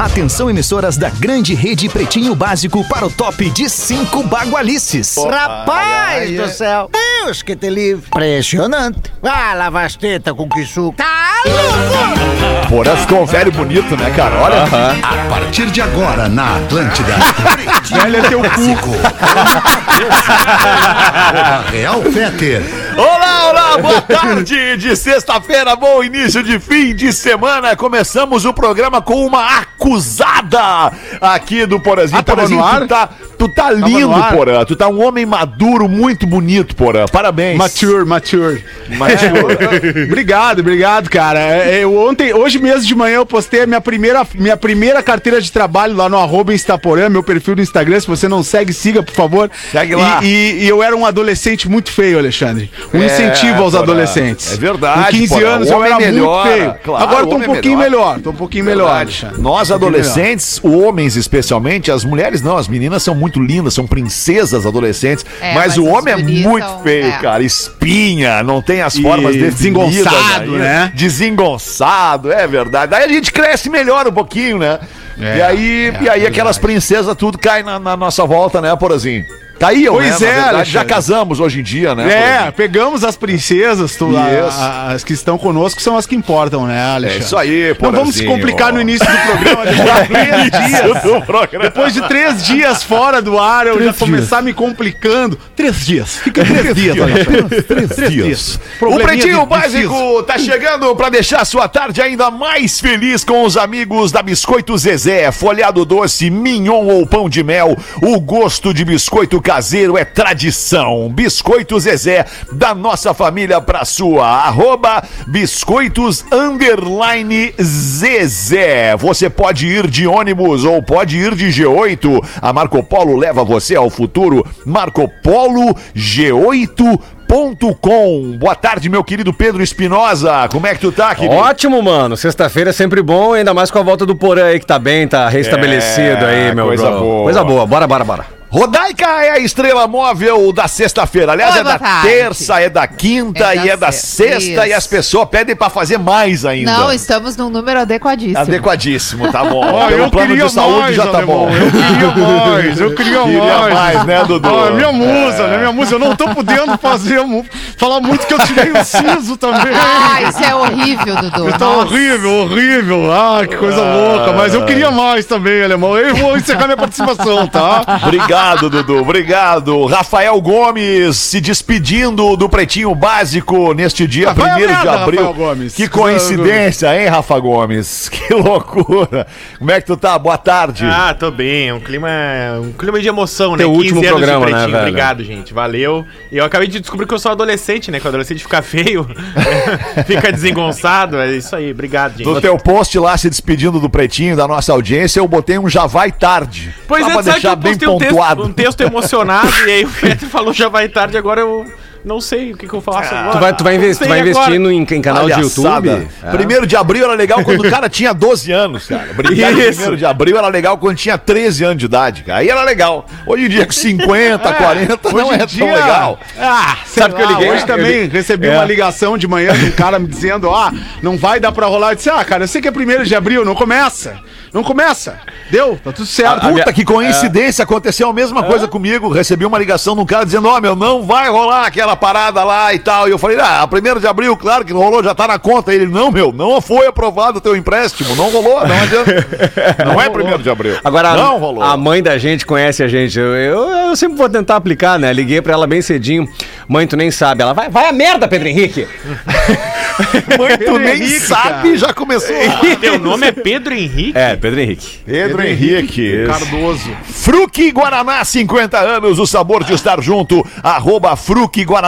Atenção, emissoras da grande rede Pretinho Básico para o top de cinco bagualices. Rapaz do céu! Deus que te livre! Impressionante! Ah, lava as tetas com que suco! Tá louco! Porã ficou um velho bonito, né, cara? Olha. A partir de agora, na Atlântida. Velho é teu cu. Real Feter. Olá, olá, boa tarde de sexta-feira, bom início de fim de semana. Começamos o programa com uma acusada aqui do Porazinho. Ah, Porazinho, tu tá, tu tá lindo? Porã. Tu tá um homem maduro, muito bonito, Porã. Parabéns. Mature, mature. Mature. obrigado, obrigado, cara. É, Eu ontem, hoje mesmo de manhã eu postei a minha primeira, minha primeira carteira de trabalho lá no arroba Instaporã, meu perfil do Instagram. Se você não segue, siga, por favor. Segue lá. E, e- e eu era um adolescente muito feio, Alexandre. Um É, incentivo aos Porã. adolescentes. É verdade, Com 15 Porã. anos eu era melhora, muito feio. claro, Agora tô um pouquinho melhora. melhor. Tô um pouquinho melhor, Verdade. Alexandre. Nós, melhor. adolescentes, homens especialmente, as mulheres não, as meninas são muito lindas, são princesas adolescentes, É, mas, mas o homem é muito são- feio, é. cara. Espinha, não tem as E formas definidas. desengonçado, né? Desengonçado, é verdade. Daí a gente cresce melhor um pouquinho, né? É, e aí, é, e aí aquelas princesas tudo cai na, na nossa volta, né, Porazinho? Caíam, Pois né? é, verdade, já casamos hoje em dia, né? É, pegamos as princesas, tu, a- Isso. a- as que estão conosco são as que importam, né, É Alexandre? isso aí, Não vamos se complicar no início do programa, depois de três dias. Do programa. Depois de três dias fora do ar, eu já começar me complicando. Três dias. Fica três dias, Alexandre. Três dias. O Pretinho Básico tá chegando pra deixar sua tarde ainda mais feliz com os amigos da Biscoito Zezé, folhado doce, mignon ou pão de mel. O gosto de biscoito caseiro é tradição. Biscoito Zezé, da nossa família pra sua. Arroba biscoitos underline Zezé. Você pode ir de ônibus ou pode ir de G8. A Marco Polo leva você ao futuro. Marco Polo G8 com. Boa tarde, meu querido Pedro Espinosa. Como é que tu tá, querido? Ótimo, mano. Sexta-feira é sempre bom, ainda mais com a volta do Porã aí que tá bem, tá restabelecido É, aí, meu coisa bro. boa. Coisa boa. Bora, bora, bora. Rodaica é a estrela móvel da sexta-feira. Aliás, Oi, é da tarde. terça, é da quinta É da e é da sexta, sexta. E as pessoas pedem pra fazer mais ainda. Não, estamos num número adequadíssimo. Adequadíssimo, tá bom. Ó, Pelo eu plano queria de saúde mais, já tá alemão. bom. Eu queria mais, eu queria, Queria mais. mais, né, Dudu? Ah, minha musa, né? Minha musa. Eu não tô podendo fazer, falar muito que eu tirei o siso também. Ah, isso é horrível, Dudu. Tá horrível, horrível. Ah, que coisa louca. Mas eu queria mais também, alemão. Eu vou encerrar minha participação, tá? Obrigado, Dudu. Obrigado. Rafael Gomes se despedindo do Pretinho Básico neste dia Ah, vai a 1 de abril. Rafael Gomes. Que coincidência, hein, Rafa Gomes? Que loucura. Como é que tu tá? Boa tarde. Ah, tô bem. É um clima, um clima de emoção, né? Teu último programa, de né, Pretinho. velho? Obrigado, gente. Valeu. E eu acabei de descobrir que eu sou adolescente, né? Que o adolescente fica feio, fica desengonçado. É isso aí. Obrigado, gente. No teu post lá se despedindo do Pretinho, da nossa audiência, eu botei um já vai tarde. Pois Só é, pra sabe que deixar eu bem postei um um texto emocionado e aí o Petro falou já vai tarde, agora eu não sei o que, que eu faço agora. Tu vai, tu vai, tu vai investindo em, em canal de Palhaçada. YouTube? É. Primeiro de abril era legal quando o cara tinha 12 anos, cara. Brincar de primeiro de abril era legal quando tinha 13 anos de idade, cara. Aí era legal. Hoje em dia com 50, 40 não é dia- tão legal. Ah, Sabe que eu liguei? Hoje também recebi É. uma ligação de manhã de um cara me dizendo: ah, não vai dar pra rolar. Eu disse: ah, cara, eu sei que é primeiro de abril, não começa. Não começa. Deu, tá tudo certo. Puta, que coincidência, aconteceu a mesma coisa comigo. Recebi uma ligação de um cara dizendo: Ó, meu, não vai rolar aquela parada lá e tal. E eu falei: Ah, primeiro de abril, claro que não rolou, já tá na conta. Ele: Não, meu, não foi aprovado o teu empréstimo, não rolou, não adianta. Não é primeiro de abril. Agora, não rolou. a mãe da gente conhece a gente. Eu, eu, eu sempre vou tentar aplicar, né? Liguei pra ela bem cedinho. Mãe, tu nem sabe. Ela vai, vai a merda, Pedro Henrique. Mãe, tu nem Henrique, sabe, já começou. Teu nome é Pedro Henrique? É, Pedro Henrique. Pedro Henrique. Cardoso. Fruque Guaraná, 50 anos, o sabor de estar junto. Arroba Fruque Guaraná,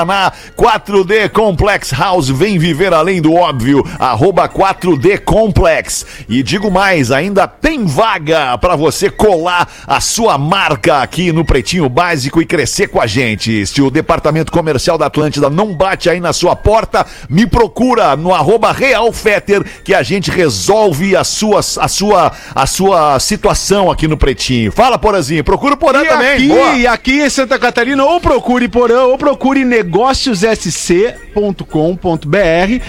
4D Complex House, vem viver além do óbvio. Arroba 4D Complex. E digo mais, ainda tem vaga para você colar a sua marca aqui no Pretinho Básico e crescer com a gente. Se o departamento comercial da Atlântida não bate aí na sua porta, me procura no arroba Real Feter que a gente resolve a sua, a sua, a sua situação aqui no Pretinho. Fala, Porazinho. Procura o Porã E também. aqui, e aqui em Santa Catarina, ou procure Porã, ou procure Negócios SC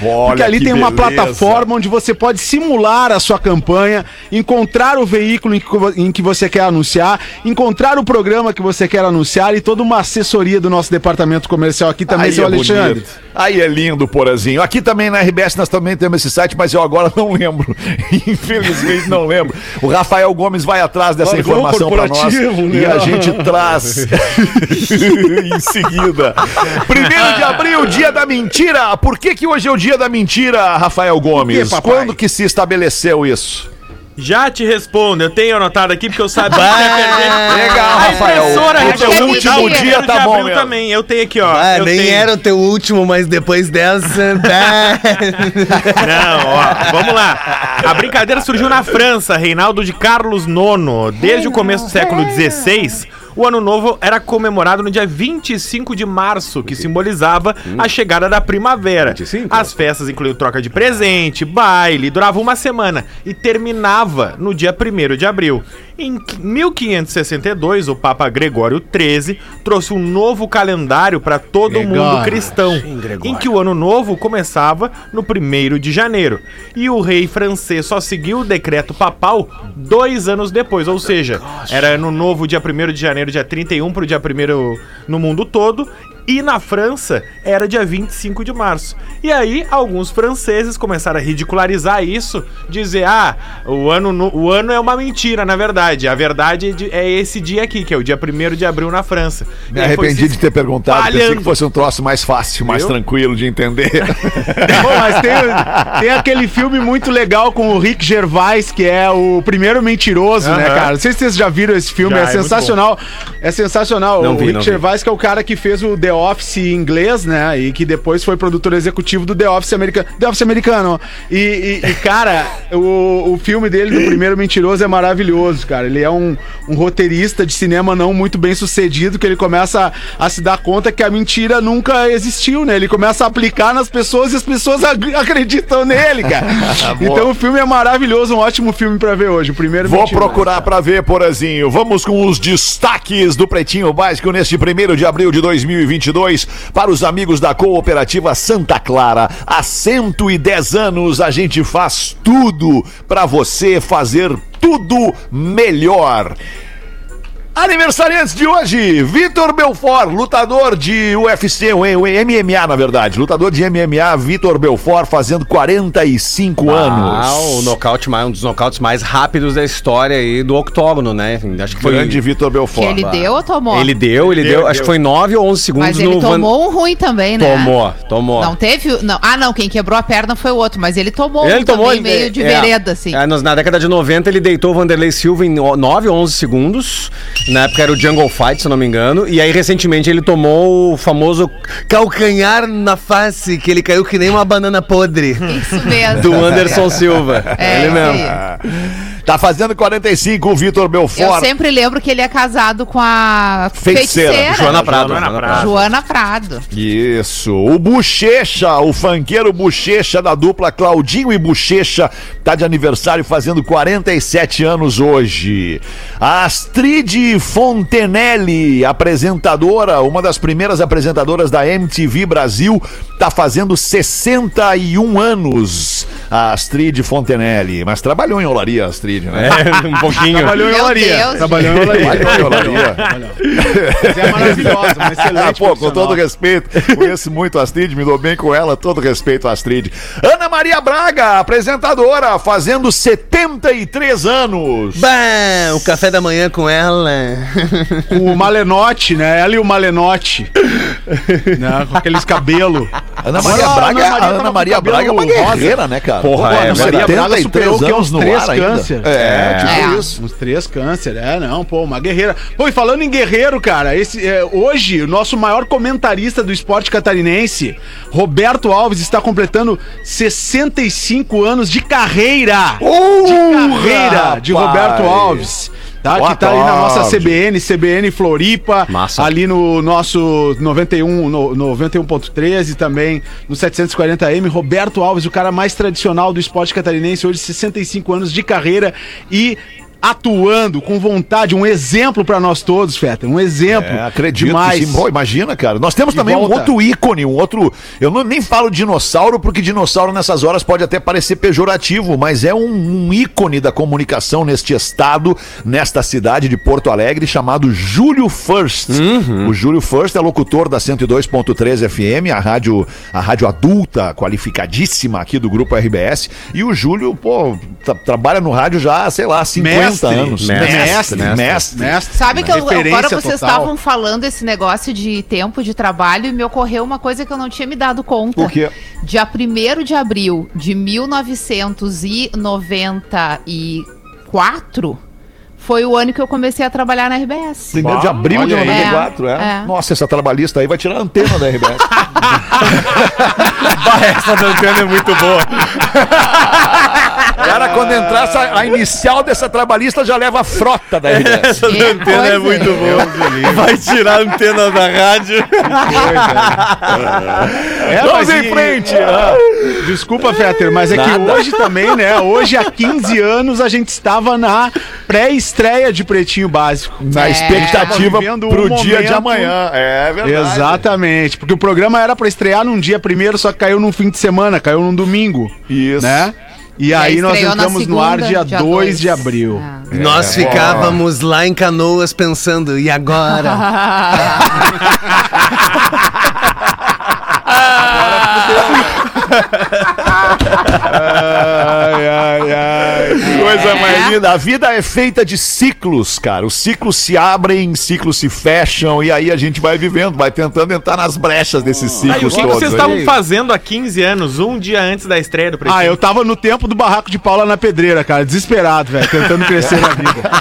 Olha ali tem uma beleza. plataforma onde você pode simular a sua campanha, encontrar o veículo em que, você quer anunciar, encontrar o programa que você quer anunciar e toda uma assessoria do nosso departamento comercial aqui também, seu é Alexandre. bonito. Aí é lindo, Porazinho. Aqui também na RBS nós também temos esse site, mas eu agora não lembro. Infelizmente não lembro. O Rafael Gomes vai atrás dessa Largou informação para nós né? e a gente traz em seguida. Primeiro de abril, dia da mentira. Por que que hoje é o dia da mentira, Rafael Gomes? papai? Quando que se estabeleceu isso? Já te respondo, eu tenho anotado aqui porque eu sabia que ia perder. Legal, Rafael. O teu último dia tá bom mesmo. também. Eu tenho aqui, ó. Ah, eu nem tenho... era o teu último, mas depois dessa. bah. Não, ó, vamos lá. A brincadeira surgiu na França, Reinaldo de Carlos IX. Desde o começo do século XVI, o Ano Novo era comemorado no dia 25 de março, que simbolizava a chegada da primavera. 25? As festas incluíam troca de presente, baile, durava uma semana e terminava no dia 1 de abril. Em 1562, o Papa Gregório XIII trouxe um novo calendário para todo o mundo cristão, em que o ano novo começava no 1 de janeiro. E o rei francês só seguiu o decreto papal dois anos depois, ou seja, era ano novo dia 1 de janeiro, dia 31 para o dia 1 no mundo todo. E na França era dia 25 de março. E aí, alguns franceses começaram a ridicularizar isso, dizer: ah, o ano, no- o ano é uma mentira, na verdade. A verdade é é esse dia aqui, que é o dia 1 de abril na França. Me E arrependi de ter perguntado, pensei espalhando. que fosse um troço mais fácil, mais Viu? tranquilo de entender. Bom, mas tem, tem aquele filme muito legal com o Rick Gervais, que é o primeiro mentiroso, né, Aham. cara? Não sei se vocês já viram esse filme, Já, é, é sensacional. É sensacional. Não o vi, Rick vi. Gervais, que é o cara que fez o The Office em inglês, né? E que depois foi produtor executivo do The Office americano. The Office americano. E, e- e, cara, o, o filme dele do primeiro mentiroso é maravilhoso, cara. Ele é um, um roteirista de cinema não muito bem sucedido, que ele começa a, a se dar conta que a mentira nunca existiu, né? Ele começa a aplicar nas pessoas e as pessoas acreditam nele, cara. então o filme é maravilhoso, um ótimo filme pra ver hoje. O primeiro Vou Mentiroso. procurar pra ver, Porazinho. Vamos com os destaques do Pretinho Básico neste 1 de abril de 2022 para os amigos da Cooperativa Santa Clara. Há 110 anos a gente faz tudo pra você fazer tudo melhor. Aniversariantes de hoje, Vitor Belfort, lutador de UFC, MMA na verdade, lutador de MMA, Vitor Belfort, fazendo 45 Ah, anos. o nocaute mais, um dos nocautes mais rápidos da história aí do octógono, né? Acho que foi. Grande Vitor Que Belfort. ele deu ou tomou? Ele deu, ele deu, acho que foi 9 ou 11 segundos Mas ele no Van- tomou um ruim também, né? Tomou, tomou. Não teve. Não. Ah, não. Quem quebrou a perna foi o outro, mas ele tomou Ele um tomou também ele- meio de é, vereda, assim. é, na década de 90 ele deitou o Vanderlei Silva em 9 ou 11 segundos. Na época era o Jungle Fight, se não me engano. E aí recentemente ele tomou o famoso Calcanhar na face, que ele caiu que nem uma banana podre. Isso mesmo. do Anderson Silva. É, ele mesmo. Tá fazendo 45 o Vitor Eu Belfort. sempre lembro que ele é casado com a Feiticeira. feiticeira. Joana Prado. Joana Joana Prado. Joana Prado. Isso. O Bochecha, o funkeiro Bochecha da dupla Claudinho e Bochecha, tá de aniversário fazendo 47 anos hoje. A Astrid Fontenelle, apresentadora, uma das primeiras apresentadoras da MTV Brasil, tá fazendo 61 anos. A Astrid Fontenelle. Mas trabalhou em olaria, a Né? É, um pouquinho. Trabalhou em Meu olaria. Deus, Trabalhou em olaria. Trabalhou em olaria. Mas é maravilhosa, uma excelente Ah, pô, com todo respeito, conheço muito a Astrid, me dou bem com ela, todo respeito a Astrid. Ana Maria Braga, apresentadora, fazendo 73 anos. Bah, o café da manhã com ela. O Malenote, né? Ela e o Malenote. né? Com aqueles cabelos. Ana Maria Agora, Braga, a Ana Maria Ana Maria Braga é uma rosa. guerreira, né, cara? Porra, Pô, é com verdade. 73 superou o quê? Uns três câncer. É, tipo É. isso. Uns três câncer, é, não, pô, uma guerreira. Pô, e falando em guerreiro, cara, esse, é, hoje o nosso maior comentarista do esporte catarinense, Roberto Alves, está completando 65 anos de carreira. de carreira de rapaz. Roberto Alves. Tá, que Roberto tá ali na nossa. CBN, CBN Floripa, Massa. ali no nosso 91, no, 91.13 e também no 740M. Roberto Alves, o cara mais tradicional do esporte catarinense, hoje 65 anos de carreira e atuando com vontade, um exemplo pra nós todos, Fetter. Um exemplo. É, acredito demais. que sim. Pô, imagina, cara. Nós temos De também um volta. outro ícone, um outro. Eu não, nem falo dinossauro, porque dinossauro nessas horas pode até parecer pejorativo, mas é um, um ícone da comunicação neste estado, nesta cidade de Porto Alegre, chamado Júlio First. O Júlio First é locutor da 102.3 FM, a rádio, a rádio adulta, qualificadíssima aqui do grupo RBS. E o Júlio, pô, tra- trabalha no rádio já, sei lá, 50 Mestre, anos. mestre, mestre. mestre, mestre. mestre. Sabe que eu, agora vocês total. estavam falando esse negócio de tempo de trabalho e me ocorreu uma coisa que eu não tinha me dado conta. O quê? Dia 1 de abril de 1994 foi o ano que eu comecei a trabalhar na RBS. Primeiro de abril de olha aí. 94, é. É. Nossa, essa trabalhista aí vai tirar a antena da RBS. Essa da antena é muito boa. Cara, quando entrar essa- a inicial dessa trabalhista, já leva a frota da RBS. Essa da Que antena é muito boa. Vai tirar a antena da rádio. É, Vamos em e- frente. Ah, Desculpa, Fetter, mas é que hoje também, né? Hoje, há 15 anos, a gente estava na pré-estreia de Pretinho Básico. Na É. expectativa pro um dia de amanhã. É verdade. Exatamente, porque o programa era pra estrear num dia primeiro, só que caiu num fim de semana, caiu num domingo. Isso. Né? E aí nós entramos no ar segunda, dia, dia 2 dois. de abril. Ah. Nós ficávamos lá em Canoas pensando, e agora? Ai, ai, ai. Coisa mais linda. A vida é feita de ciclos, cara. Os ciclos se abrem, ciclos se fecham, e aí a gente vai vivendo, vai tentando entrar nas brechas desses Aí, o ciclos que, vocês estavam fazendo há 15 anos, um dia antes da estreia do Pretinho? Ah, eu tava no tempo do barraco de Paula na pedreira, cara, desesperado, velho, tentando crescer na vida.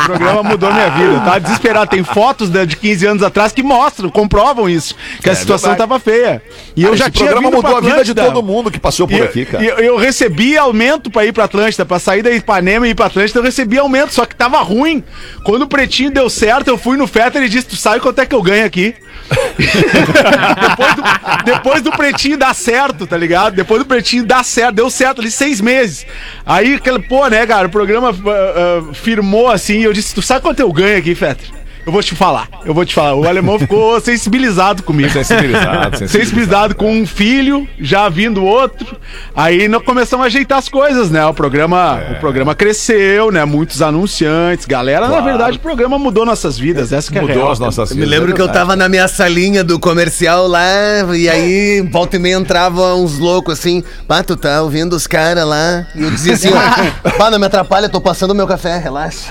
O programa mudou minha vida, eu tava desesperado. Tem fotos né, de 15 anos atrás que mostram, comprovam isso, que a situação verdade. tava feia. E eu Cara, já tinha programa vindo mudou a vida de todo mundo que passou por E, aqui, cara. e eu, eu recebi aumento pra ir pra Atlântida, pra sair da Ipanema e ir pra Atlântida, eu recebi aumento, só que tava ruim. Quando o Pretinho deu certo, eu fui no Fetter e disse, tu sabe quanto é que eu ganho aqui? depois, do, depois do Pretinho dar certo, tá ligado? Depois do Pretinho dar certo, deu certo ali seis meses. Aí, pô, né, cara, o programa ah, ah, firmou assim, e eu disse, tu sabe quanto eu ganho aqui, Fetter? Eu vou te falar, eu vou te falar. O alemão ficou sensibilizado comigo. Sensibilizado, Sensibilizado com um filho, já vindo outro. Aí nós começamos a ajeitar as coisas, né? O programa, É. o programa cresceu, né? Muitos anunciantes, galera. Na verdade, o programa mudou nossas vidas. Essa que é Mudou real. as nossas Eu me lembro que eu tava na minha salinha do comercial lá, e aí, volta e meia, entrava uns loucos assim, pá, tu tá ouvindo os caras lá, e eu dizia assim, pá, não me atrapalha, tô passando o meu café, relaxa.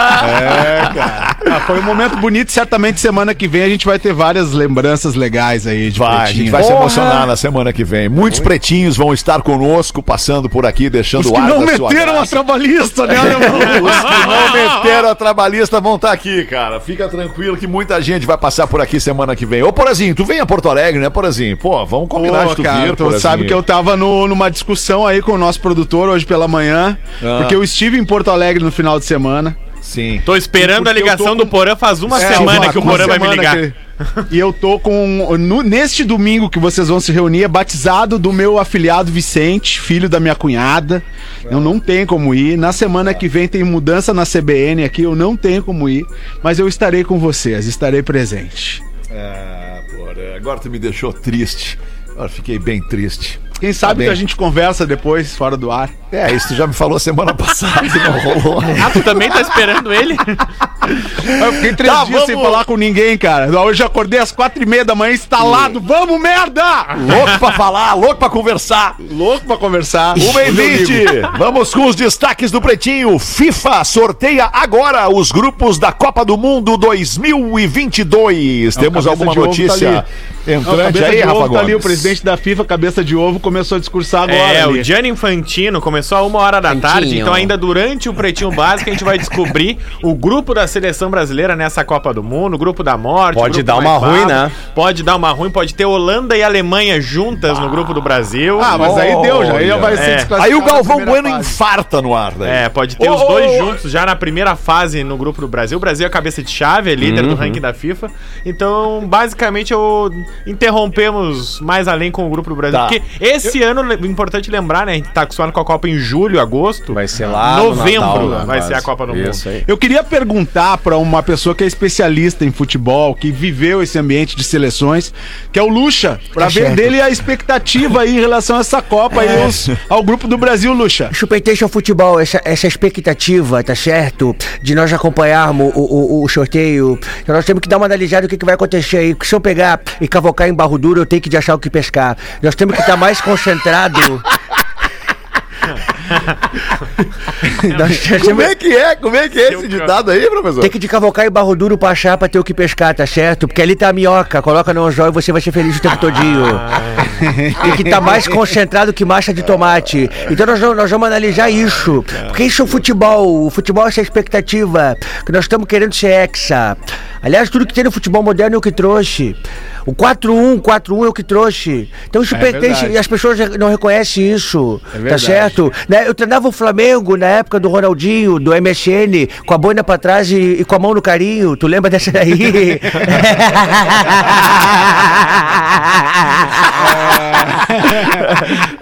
É, cara. Ah, foi um momento bonito. Certamente semana que vem a gente vai ter várias lembranças legais aí de Vai, a Pretinho. gente vai se emocionar na semana que vem. Muitos pretinhos vão estar conosco, passando por aqui, deixando Os o que ar não meteram a trabalhista, né, alemão? Os que não meteram a trabalhista vão estar aqui, cara. Fica tranquilo que muita gente vai passar por aqui semana que vem. Ô, Porazinho, tu vem a Porto Alegre, né, Porazinho? Pô, vamos combinar Pô, de tu cara, vir, tu sabe que eu tava no- numa discussão aí com o nosso produtor hoje pela manhã, Ah. porque eu estive em Porto Alegre no final de semana. Sim. Tô esperando a ligação com- do Porã faz uma É, semana uma- que o Porã vai me ligar. que- E eu tô com. no- neste domingo que vocês vão se reunir, é batizado do meu afilhado Vicente, filho da minha cunhada. Eu não tenho como ir. Na semana que vem tem mudança na CBN aqui, eu não tenho como ir. Mas eu estarei com vocês, estarei presente. Ah, Porã, agora tu me deixou triste. Agora fiquei bem triste. Quem sabe bem. que a gente conversa depois, fora do ar. É, isso tu já me falou semana passada e não rolou. Ah, tu também tá esperando ele? Eu fiquei três Tá, dias sem vamos- falar com ninguém, cara. Hoje eu acordei às quatro e meia da manhã instalado. Vamos, merda! louco pra falar, louco pra conversar. Louco pra conversar. Uma e. 20. Vamos com os destaques do Pretinho. FIFA sorteia agora os grupos da Copa do Mundo 2022. Temos alguma tá notícia. Não, entrante aí, Rafa ovo tá ali, o Gomes? presidente da FIFA, cabeça de ovo, começou a discursar agora. É, ali. o Gianni Infantino começou a uma hora da Infantino. tarde, então ainda durante o Pretinho Básico a gente vai descobrir o grupo da seleção brasileira nessa Copa do Mundo, grupo da morte. Pode dar uma ruim, né? Pode dar uma ruim, pode ter Holanda e Alemanha juntas no grupo do Brasil. Ah, mas aí deu, já. Aí já vai ser É. desclassificado Aí o Galvão Bueno fase. infarta no ar, daí. É, pode ter Ô, os dois ô, juntos já na primeira fase no grupo do Brasil. O Brasil é a cabeça de chave, é líder Uhum. do ranking da FIFA. Então, basicamente, eu interrompemos mais além com o grupo do Brasil. Tá. Porque esse ano, é importante lembrar, né? A gente tá acostumado com a Copa em julho, agosto. Vai ser lá no Novembro Natal, né, vai quase. ser a Copa do Isso Mundo. aí. Eu queria perguntar pra uma pessoa que é especialista em futebol, que viveu esse ambiente de seleções, que é o Lucha, pra ver dele a expectativa aí em relação a essa Copa e os- ao grupo do Brasil, Lucha. Chupetation Futebol, essa, essa expectativa, tá certo? De nós acompanharmos o, o, o sorteio. Então nós temos que dar uma analisada do que, que vai acontecer aí. Porque se eu pegar e cavocar em barro duro, eu tenho que de achar o que pescar. Nós temos que estar mais concentrado. Como é que é? Como é que é esse ditado aí, professor? tem que de cavocar em barro duro pra achar pra ter o que pescar, tá certo? Porque ali tá a minhoca, coloca no anzol e você vai ser feliz o tempo todinho. Tem que estar mais concentrado que marcha de tomate. Então nós, vamos- nós vamos analisar isso. Porque isso é o futebol. O futebol é essa expectativa. Que nós estamos querendo ser hexa. Aliás, tudo que tem no futebol moderno é o que trouxe. O 4-1, 4-1 é o que trouxe. Então isso pertence. verdade. E as pessoas não reconhecem isso. tá verdade. certo? Né, Eu treinava o Flamengo na época do Ronaldinho, do MSN, com a boina pra trás e, e com a mão no carinho. Tu lembra dessa daí?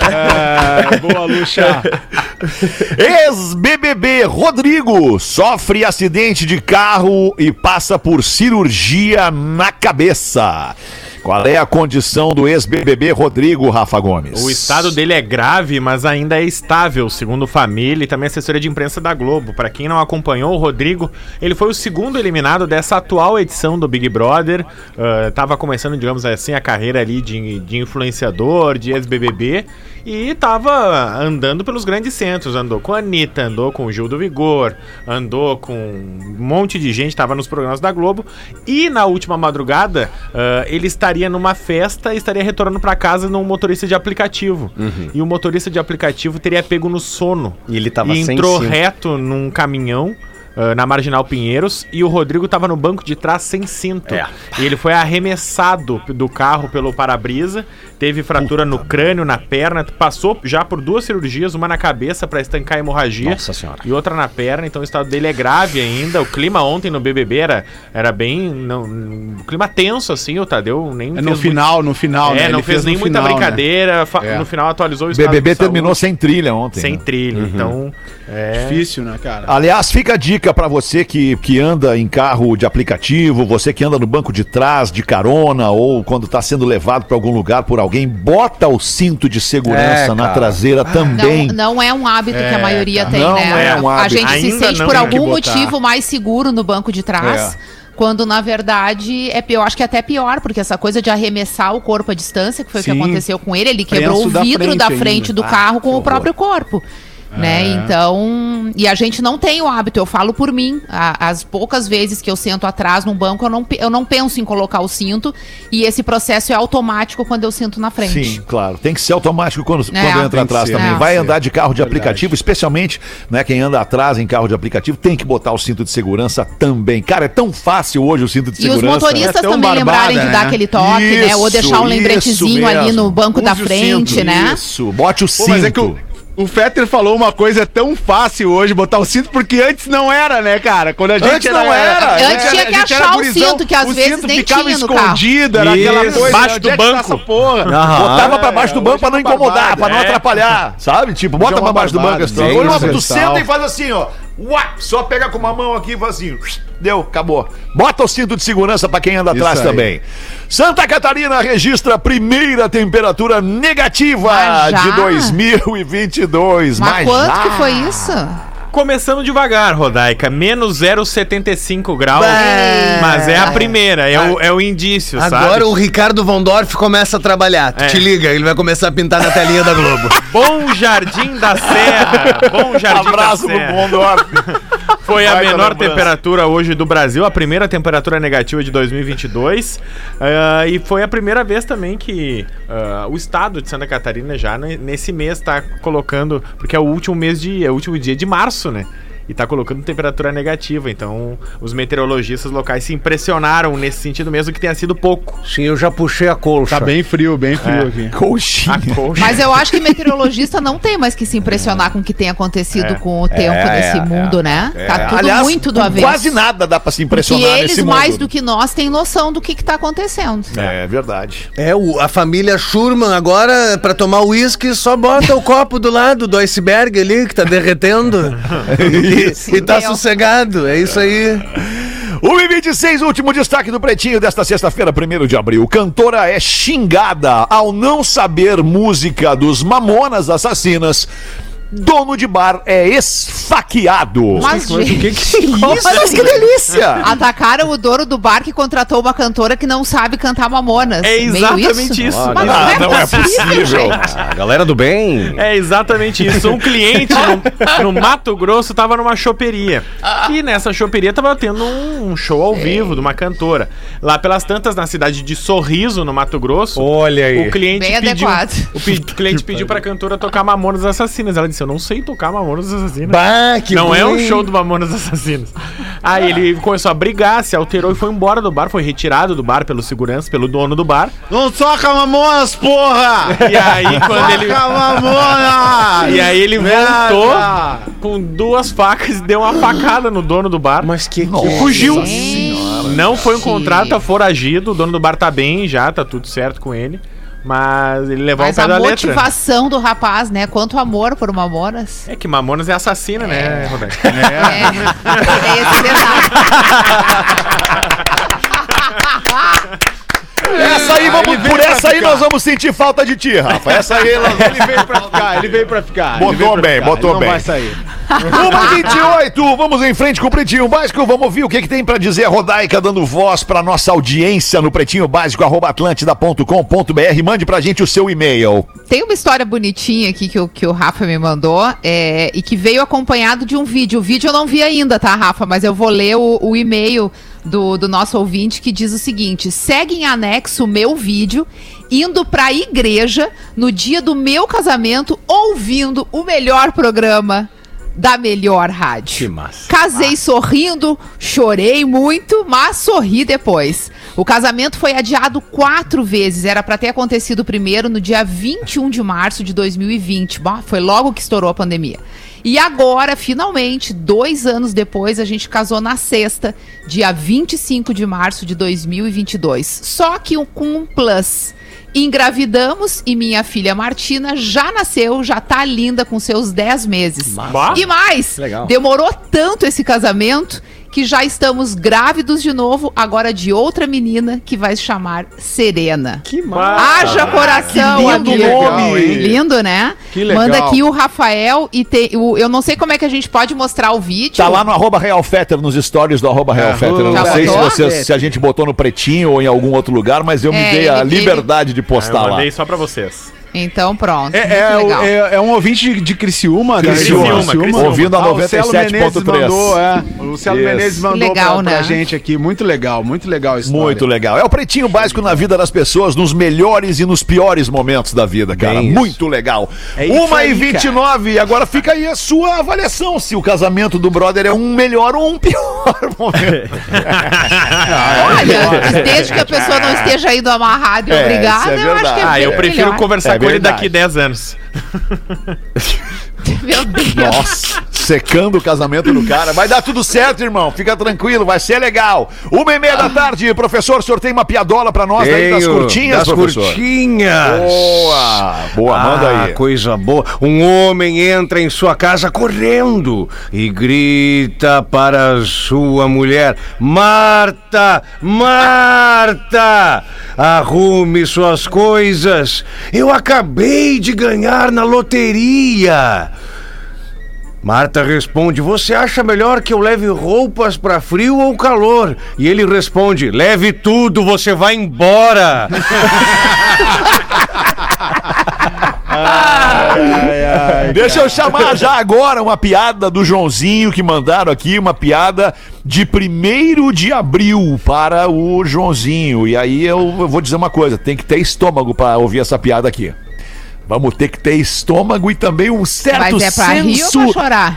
Ah, boa, Lucha. Ex-BBB Rodrigo sofre acidente de carro e passa por cirurgia na cabeça. Qual é a condição do ex-BBB Rodrigo Rafa Gomes? O estado dele é grave, mas ainda é estável, segundo família e também assessoria de imprensa da Globo. Para quem não acompanhou, o Rodrigo, ele foi o segundo eliminado dessa atual edição do Big Brother. Ah, tava começando, digamos assim, a carreira ali de, de influenciador, de ex-BBB. E tava andando pelos grandes centros. Andou com a Anitta, andou com o Gil do Vigor, andou com um monte de gente, tava nos programas da Globo. E na última madrugada, ah, ele estaria numa festa e estaria retornando para casa num motorista de aplicativo. E o motorista de aplicativo teria pego no sono. E ele tava e entrou reto num caminhão. Ah, na Marginal Pinheiros e o Rodrigo tava no banco de trás sem cinto. É. E ele foi arremessado do carro pelo para-brisa, teve fratura no crânio, na perna, passou já por duas cirurgias, uma na cabeça para estancar a hemorragia Nossa Senhora. e outra na perna, então o estado dele é grave ainda. O clima ontem no BBB era, era bem. Não, um clima tenso, assim, o Tadeu nem É fez no muito- final, no final, É, né? não Ele fez, nem muita final, né? brincadeira. fa- É. No final atualizou o O estado BBB de saúde, terminou sem trilha ontem. sem né? trilha. Então, é. Difícil, né, cara? Aliás, fica a dica pra você que, que anda em carro de aplicativo, você que anda no banco de trás, de carona, ou quando tá sendo levado pra algum lugar por alguém, bota o cinto de segurança É, na traseira também. Não, não é um hábito que a maioria tem, Não né? é um a hábito. gente se Ainda sente não por algum motivo mais seguro no banco de trás. Quando na verdade é pior, acho que é até pior, porque essa coisa de arremessar o corpo à distância, que foi o que Sim. aconteceu com ele, ele quebrou Prenso o da vidro frente da frente do Ah, carro com o próprio corpo. Né? Então, e a gente não tem o hábito, eu falo por mim. a- as poucas vezes que eu sento atrás num banco, eu não, eu não penso em colocar o cinto. E esse processo é automático quando eu sinto na frente. Sim, claro. Tem que ser automático quando, É. quando entra atrás ser, também. é. Vai andar de carro de Verdade. aplicativo, especialmente né, quem anda atrás em carro de aplicativo, tem que botar o cinto de segurança também. Cara, é tão fácil hoje o cinto de E os segurança. motoristas É também barbada, lembrarem de né? dar aquele toque, né? Ou Isso, deixar um isso lembretezinho ali no banco da Use o frente, cinto, né? Isso, bote o Pô, cinto. mas é que o, Fetter falou uma coisa é tão fácil hoje botar o cinto, porque antes não era, né, cara? Quando a gente Antes não era. Antes a gente tinha era- que achar era o gurizão, cinto, que às o vezes cinto nem ficava tinha escondido, era aquela coisa. Embaixo do onde é que tá banco. porra? Botava pra baixo do É, banco pra não é incomodar, barbada, pra não é. atrapalhar, sabe? Tipo, bota é pra baixo do banco assim. sim, tu e senta e faz assim, ó. Uá, só pega com uma mão aqui e faz assim. Deu, acabou. Bota o cinto de segurança pra quem anda Isso atrás aí. também. Santa Catarina registra a primeira temperatura negativa de 2022. Mas, Mas quanto já. que foi isso? Começando devagar, Rodaica. Menos 0,75 graus. Bah. Mas é a primeira, é o, é o indício, sabe? Agora o Ricardo Von Dorf começa a trabalhar. É. te liga, ele vai começar a pintar na telinha da Globo. Bom Jardim da Serra. Bom Jardim Abraço da Serra. Bondorf. Foi a menor temperatura hoje do Brasil, a primeira temperatura negativa de 2022. ah, e foi a primeira vez também que ah, o estado de Santa Catarina já ne- nesse mês está colocando, porque é o último mês de, é o último dia de março, né? E tá colocando temperatura negativa. Então, os meteorologistas locais se impressionaram nesse sentido, mesmo que tenha sido pouco. Sim, eu já puxei a colcha. Tá bem frio, bem frio aqui. Coxinha. A colcha. Mas eu acho que meteorologista não tem mais que se impressionar com o que tem acontecido com o tempo É, nesse é, mundo, né? Tá tudo Aliás, muito do avesso. Quase nada dá pra se impressionar eles, nesse mundo. mais do que nós, têm noção do que, que tá acontecendo. É verdade. É, o- a família Schurman agora, pra tomar uísque, só bota o copo do lado do iceberg ali, que tá derretendo. e, e tá Deu. sossegado, é isso aí. O I-26, último destaque do Pretinho desta sexta-feira, 1 de abril. Cantora é xingada ao não saber música dos Mamonas Assassinas. Dono de bar é esfaqueado. Mas, o gente, que, que é isso? Mas que delícia! Atacaram o dono do bar que contratou uma cantora que não sabe cantar Mamonas. É Meio exatamente isso. Mas Ah, não é possível. gente. A galera do bem. É exatamente isso. Um cliente no, no Mato Grosso tava numa choperia. E nessa choperia tava tendo um, um show ao vivo de uma cantora. Lá pelas tantas, na cidade de Sorriso, no Mato Grosso. Olha aí. O cliente Bem pediu. adequado. O pe- cliente pediu pra cantora tocar Mamonas Assassinas. Ela disse: Eu não sei tocar Mamonas Assassinas. Bah, que não é um show do Mamonas Assassinos. Aí ele começou a brigar, se alterou e foi embora do bar, foi retirado do bar pelo segurança, pelo dono do bar. Não toca mamonas, porra! E aí quando ele Toca mamonas! E aí ele Merda! voltou com duas facas e deu uma facada no dono do bar. Mas que. E fugiu. Gente. Não foi encontrado, tá foragido. O dono do bar tá bem já, tá tudo certo com ele. Mas ele levou Mas ao pé a da letra. motivação do rapaz, né? Quanto amor por Mamonas. É que Mamonas é assassina, né, Roberto? É, é esse detalhe. Essa aí, vamos, por essa aí nós vamos sentir falta de ti, Rafa. Essa aí, nós- Ele veio pra ficar, ele veio pra ficar. Botou bem, ficar, botou ele bem. Não vai sair. Uma 28, vamos em frente com o Pretinho Básico. Vamos ouvir o que, que tem pra dizer a Rodaica, dando voz pra nossa audiência no pretinho básico, arroba atlântida.com.br. Mande pra gente o seu e-mail. Tem uma história bonitinha aqui que o, que o Rafa me mandou é, e que veio acompanhado de um vídeo. O vídeo eu não vi ainda, tá, Rafa? Mas eu vou ler o, o e-mail do, do nosso ouvinte que diz o seguinte: segue em anexo o meu vídeo indo pra igreja no dia do meu casamento ouvindo o melhor programa da melhor rádio. Que massa. Casei sorrindo, chorei muito, mas sorri depois. O casamento foi adiado quatro vezes. Era pra ter acontecido primeiro no dia 21 de março de 2020. Bom, foi logo que estourou a pandemia. E agora, finalmente, dois anos depois, a gente casou na sexta, dia 25 de março de 2022. Só que com um plus. Engravidamos e minha filha Martina já nasceu, já tá linda com seus 10 meses. E mais, Legal. demorou tanto esse casamento que já estamos grávidos de novo, agora de outra menina que vai se chamar Serena. Que Haja coração, lindo amigo. nome. Lindo, né? Que legal. Manda aqui o Rafael e tem, o, eu não sei como é que a gente pode mostrar o vídeo. Tá lá no arroba Real Fetter, nos stories do arroba Real Fetter. Eu não sei se, vocês- se a gente botou no pretinho ou em algum outro lugar, mas eu me É, dei a ele- liberdade de Ah, eu postar lá. mandei só pra vocês. Então pronto. É, é, legal. é- é um ouvinte de, de Criciúma, Criciúma, região Criciúma. Ouvindo a Ah, o 97.3. Menezes mandou, é. Isso. Menezes mandou Legal, pra, pra né? gente aqui. Muito legal, muito legal história. Muito legal. É o pretinho básico na vida das pessoas, nos melhores e nos piores momentos da vida, cara. Bem isso. Muito legal. É isso 1 aí, e 29 agora fica aí a sua avaliação se o casamento do brother é um melhor ou um pior momento. Olha, desde que a pessoa não esteja indo amarrada e É, obrigada, isso é eu acho que é. Ah, eu prefiro melhor. conversar Com ele verdade. daqui 10 anos. Meu Deus. Nossa, secando o casamento do cara. Vai dar tudo certo, irmão. Fica tranquilo, vai ser legal. Uma e meia da tarde, professor, o senhor tem uma piadola pra nós daí das curtinhas, das professor? curtinhas. Boa, boa, manda Ah, aí. coisa boa. Um homem entra em sua casa correndo e grita para sua mulher: Marta, Marta, arrume suas coisas. Eu acabei de ganhar na loteria. Marta responde: Você acha melhor que eu leve roupas para frio ou calor? E ele responde: Leve tudo, você vai embora. Deixa eu chamar já agora uma piada do Joãozinho que mandaram aqui, uma piada de 1 de abril para o Joãozinho. E aí eu, eu vou dizer uma coisa, tem que ter estômago para ouvir essa piada aqui. Vamos ter que ter estômago e também um certo Mas é senso.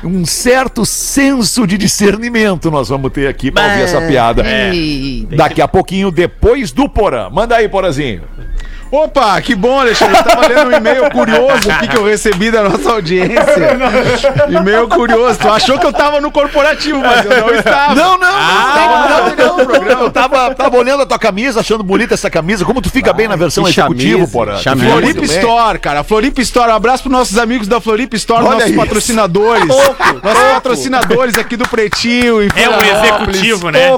Um certo senso de discernimento nós vamos ter aqui pra ouvir essa piada. Ei. Daqui a pouquinho, depois do Porã. Manda aí, Porazinho. Opa, que bom, Alexandre. Eu tava lendo um e-mail curioso aqui que eu recebi da nossa audiência. E-mail curioso. Tu achou que eu tava no corporativo, mas eu não estava. Não, não, não. Ah, não, não, não, Eu tava, tava olhando a tua camisa, achando bonita essa camisa. Como tu fica bem na versão Floripa muito bem. Store, cara. Floripa Store. Um abraço pros nossos amigos da Floripa Store, Olha nossos isso. patrocinadores. nossos patrocinadores aqui do Pretinho. Em É o Florianópolis. executivo, né?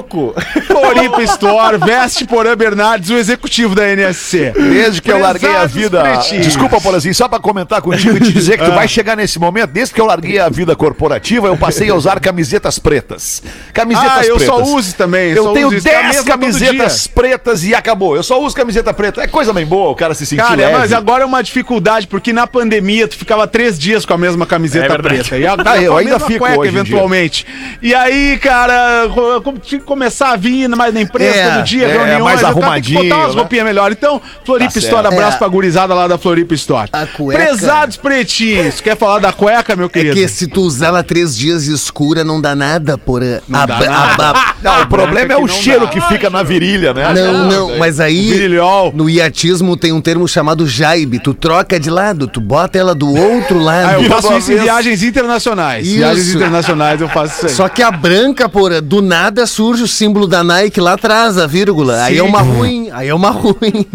Floripa Store, Veste Porã Bernardes, o executivo da NSC. Desde que eu larguei a vida. pretinhos. Desculpa, Porazinho, só pra comentar contigo e te dizer que tu vai chegar nesse momento. Desde que eu larguei a vida corporativa, eu passei a usar camisetas pretas. Camisetas Ah, eu pretas. só uso também. Eu só tenho uso isso. É a 10 mesma todo camisetas pretas e acabou. Eu só uso camiseta preta. É coisa bem boa o cara se sentir Cara, leve. mas agora é uma dificuldade, porque na pandemia tu ficava três dias com a mesma camiseta É preta. E agora Ah, eu ainda fico cueca, hoje em dia. eventualmente. E aí, cara, tinha que começar a vir mais na empresa É, todo dia, é, reuniões. mais arrumadinho, botar umas né? roupinhas melhores. Então, Floripa Tá Store, abraço É. pra gurizada lá da Floripa Store. A cueca- Prezados pretinhos, quer falar da cueca, meu É querido? que se tu usar ela três dias escura, não dá nada, porra. Não dá Aba- nada. aba- Não, o problema é o que não cheiro dá. que fica na virilha, né? Não, não, mas aí Virilhol. no iatismo tem um termo chamado jaibe. Tu troca de lado, tu bota ela do outro Ah, lado. eu Vira faço isso em viagens internacionais. Isso. Viagens internacionais eu faço isso aí. Só que a branca, porra, do nada surge o símbolo da Nike lá atrás, a vírgula. Aí Sim. é uma ruim, aí é uma ruim.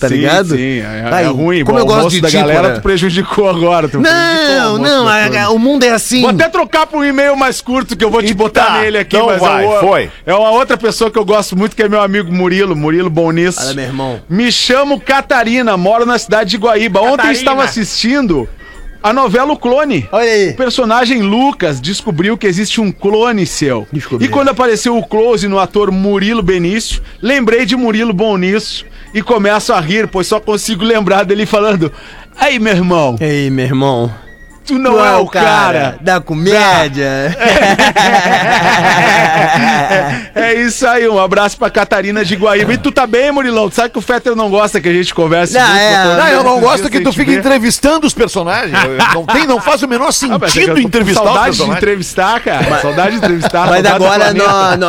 Tá Sim, ligado? Sim, é, Aí, é ruim. Como Bom, eu o gosto de da ti, galera, porra. tu prejudicou agora. tu prejudicou Não, almoço não, a- turma. a- o mundo é assim. Vou até trocar por um e-mail mais curto que eu vou te E botar tá, nele aqui, então mas vai, é, o- foi. é uma outra pessoa que eu gosto muito, que é meu amigo Murilo, Murilo Bom nisso. Olha, meu irmão. Me chamo Catarina, moro na cidade de Guaíba. Ontem Catarina. estava assistindo a novela O Clone. Olha aí. O personagem Lucas descobriu que existe um clone seu. Descobriu. E quando apareceu o close no ator Murilo Benício, lembrei de Murilo Bom nisso e começo a rir, pois só consigo lembrar dele falando: Aí, meu irmão, Ei, meu irmão. Tu não é o cara. da comédia. É isso aí, um abraço pra Catarina de Guaíba. E tu tá bem, Murilão? Tu sabe que o Fetter não gosta que a gente converse Não, muito, é? Não, eu não gosto que tu fique ver. entrevistando os personagens. Não, tem, não faz o menor Ah, mas é sentido com entrevistar Saudade de entrevistar, cara. Saudade de entrevistar. Mas agora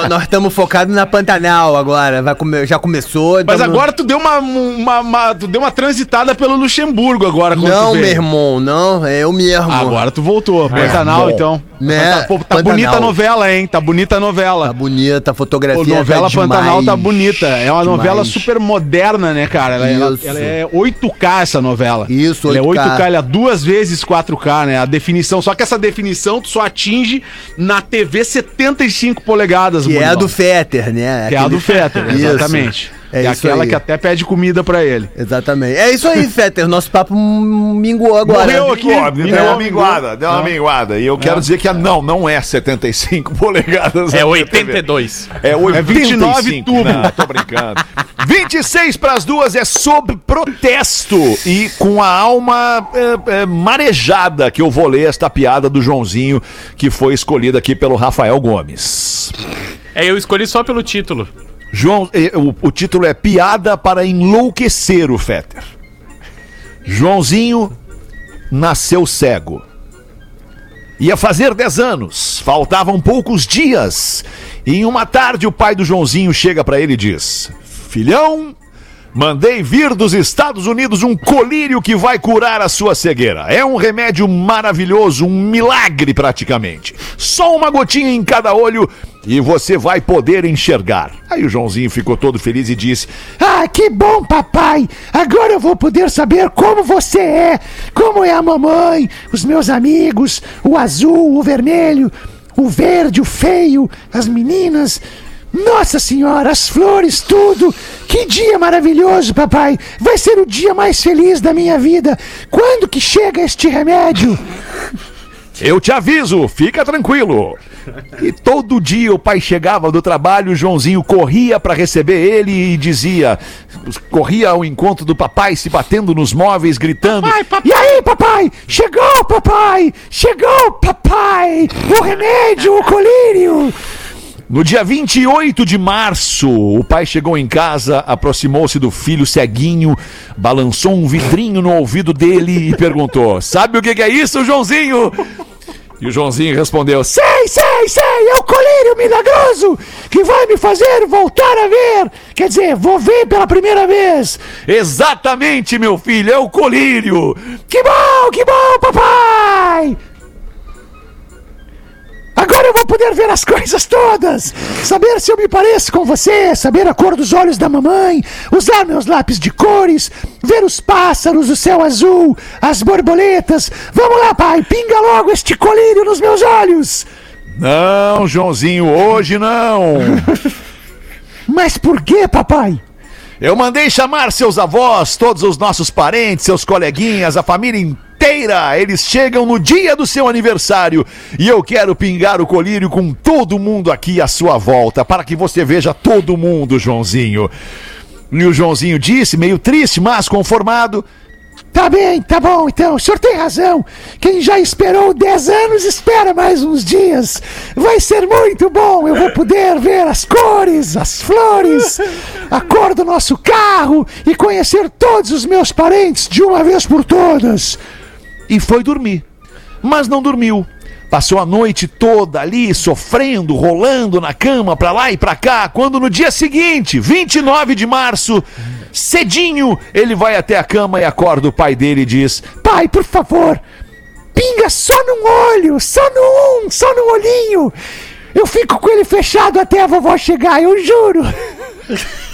nós estamos focados na Pantanal agora. Vai come- já começou. Mas tamo- agora tu deu uma, uma, uma- tu deu uma transitada pelo Luxemburgo agora Não, meu irmão, não. É eu mesmo. Agora tu voltou. Pantanal, bom. então. Né? Tá, pô, tá Pantanal. bonita a novela, hein? Tá bonita a novela. Tá bonita, a fotografia. Pô, novela tá Pantanal demais, tá bonita. É uma demais. novela super moderna, né, cara? Ela, ela- ela é 8K essa novela. Isso, Ela é 8K. 8K, ela é duas vezes 4K, né? A definição. Só que essa definição tu só atinge na TV 75 polegadas, Que é a do Fetter, né? Que é a do Fetter, exatamente. É É, isso aquela aí. que até pede comida pra ele. Exatamente. É isso aí, Fetter. Nosso papo minguou agora. Morreu aqui. Ó, Deu uma minguada, deu uma Não. minguada. E eu quero dizer que a não, não é 75 polegadas. É a TV. 82. É 85. 29 tubo. Não, tô brincando. 26 para as duas é sob protesto e com a alma é, é, marejada que eu vou ler esta piada do Joãozinho que foi escolhida aqui pelo Rafael Gomes. É, eu escolhi só pelo título. João, eh, o, o título é Piada para enlouquecer o Fetter. Joãozinho nasceu cego. Ia fazer 10 anos, faltavam poucos dias. E em uma tarde o pai do Joãozinho chega para ele e diz: Filhão, mandei vir dos Estados Unidos um colírio que vai curar a sua cegueira. É um remédio maravilhoso, um milagre praticamente. Só uma gotinha em cada olho e você vai poder enxergar. Aí o Joãozinho ficou todo feliz e disse: Ah, que bom, papai! Agora eu vou poder saber como você é, como é a mamãe, os meus amigos, o azul, o vermelho, o verde, o feio, as meninas. Nossa senhora, as flores, tudo! Que dia maravilhoso, papai! Vai ser o dia mais feliz da minha vida! Quando que chega este remédio? Eu te aviso, fica tranquilo. E todo dia o pai chegava do trabalho, o Joãozinho corria para receber ele e dizia, corria ao encontro do papai, se batendo nos móveis, gritando: E aí, papai? Chegou, papai! Chegou, papai! O remédio, o colírio! No dia 28 de março, o pai chegou em casa, aproximou-se do filho ceguinho, balançou um vidrinho no ouvido dele e perguntou: Sabe o que é isso, Joãozinho? E o Joãozinho respondeu: Sei, sei, sei, é o colírio milagroso que vai me fazer voltar a ver. Quer dizer, vou ver pela primeira vez. Exatamente, meu filho, é o colírio. Que bom, que bom, papai! Agora eu vou poder ver as coisas todas! Saber se eu me pareço com você, saber a cor dos olhos da mamãe, usar meus lápis de cores, ver os pássaros, o céu azul, as borboletas. Vamos lá, pai, pinga logo este colírio nos meus olhos! Não, Joãozinho, hoje não. Mas por que, papai? Eu mandei chamar seus avós, todos os nossos parentes, seus coleguinhas, a família inteira. Eles chegam no dia do seu aniversário e eu quero pingar o colírio com todo mundo aqui à sua volta, para que você veja todo mundo, Joãozinho. E o Joãozinho disse, meio triste, mas conformado. Tá bem, tá bom, então, o senhor tem razão. Quem já esperou 10 anos, espera mais uns dias. Vai ser muito bom, eu vou poder ver as cores, as flores, a cor do nosso carro e conhecer todos os meus parentes de uma vez por todas. E foi dormir. Mas não dormiu. Passou a noite toda ali sofrendo, rolando na cama pra lá e pra cá, quando no dia seguinte, 29 de março, cedinho, ele vai até a cama e acorda o pai dele e diz: Pai, por favor, pinga só num olho, só num, só num olhinho. Eu fico com ele fechado até a vovó chegar, eu juro.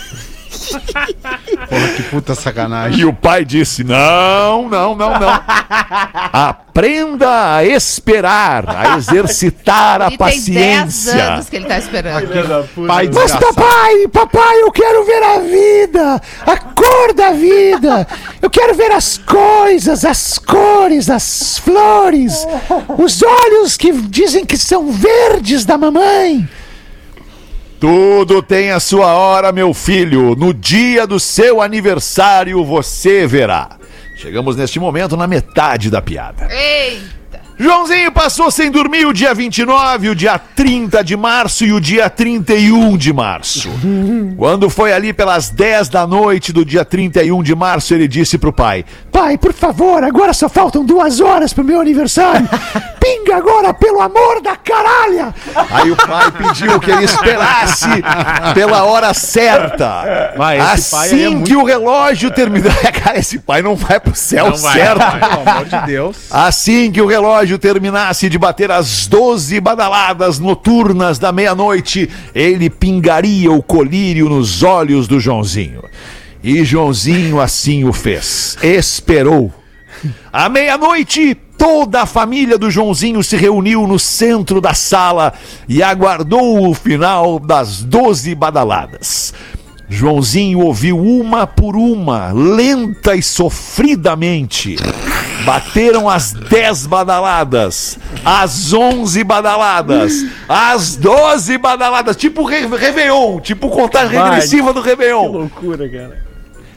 Porra, que puta sacanagem. E o pai disse: Não, não, não, não. Aprenda a esperar, a exercitar a Ele tem 10 paciência. anos que ele tá esperando. Pai Mas papai, papai, eu quero ver a vida, a cor da vida. Eu quero ver as coisas, as cores, as flores, os olhos que dizem que são verdes da mamãe. Tudo tem a sua hora, meu filho. No dia do seu aniversário você verá. Chegamos neste momento na metade da piada. Eita! Joãozinho passou sem dormir o dia 29, o dia 30 de março e o dia 31 de março. Quando foi ali pelas 10 da noite do dia 31 de março, ele disse pro pai: Pai, por favor, agora só faltam duas horas pro meu aniversário. Pinga agora, pelo amor da caralha! Aí o pai pediu que ele esperasse pela hora certa. Vai, aí assim é muito- que o relógio terminar. Cara, esse pai não vai pro céu Não certo. vai. Pelo amor de Deus. Assim que o relógio terminasse de bater as 12 badaladas noturnas da meia-noite, ele pingaria o colírio nos olhos do Joãozinho. E Joãozinho assim o fez. Esperou. À meia-noite, toda a família do Joãozinho se reuniu no centro da sala e aguardou o final das 12 badaladas. Joãozinho ouviu uma por uma, lenta e sofridamente. Bateram as 10 badaladas, as 11 badaladas, as 12 badaladas, tipo Re Réveillon, tipo contagem regressiva do Réveillon. Loucura, cara.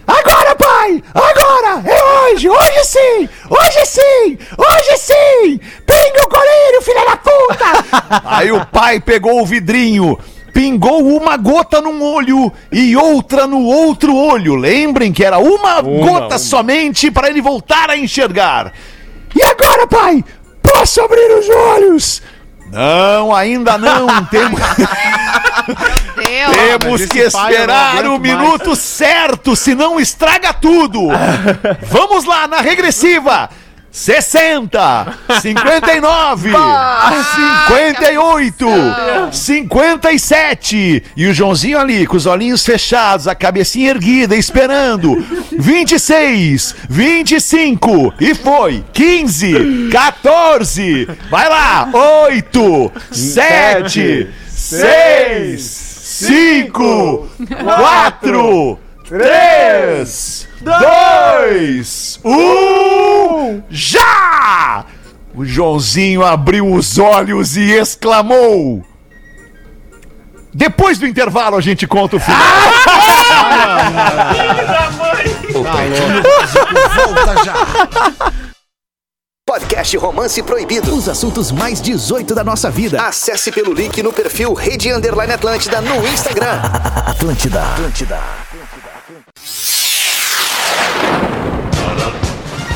Agora, pai! Agora! É hoje! Hoje sim! Hoje sim! Hoje sim! Pinga o colírio, filha da puta! Aí o pai pegou o vidrinho, pingou uma gota num olho e outra no outro olho. Lembrem que era uma, gota somente para ele voltar a enxergar. E agora, pai? Posso abrir os olhos? Não, ainda não. Temos, Temos esse que esperar o aguento mais. minuto certo, senão estraga tudo. Vamos lá, na regressiva. 60, 59, 58, 57. E o Joãozinho ali, com os olhinhos fechados, a cabecinha erguida, esperando. 26, 25. E foi. 15, 14. Vai lá. 8, 7, 6, 5, 4, 3, 2, 1. Já! O Joãozinho abriu os olhos e exclamou. Depois do intervalo a gente conta o final. Volta já. Podcast Romance Proibido. Os assuntos mais 18 da nossa vida. Acesse pelo link no perfil Rede Underline Atlântida no Instagram. Atlântida. Atlântida.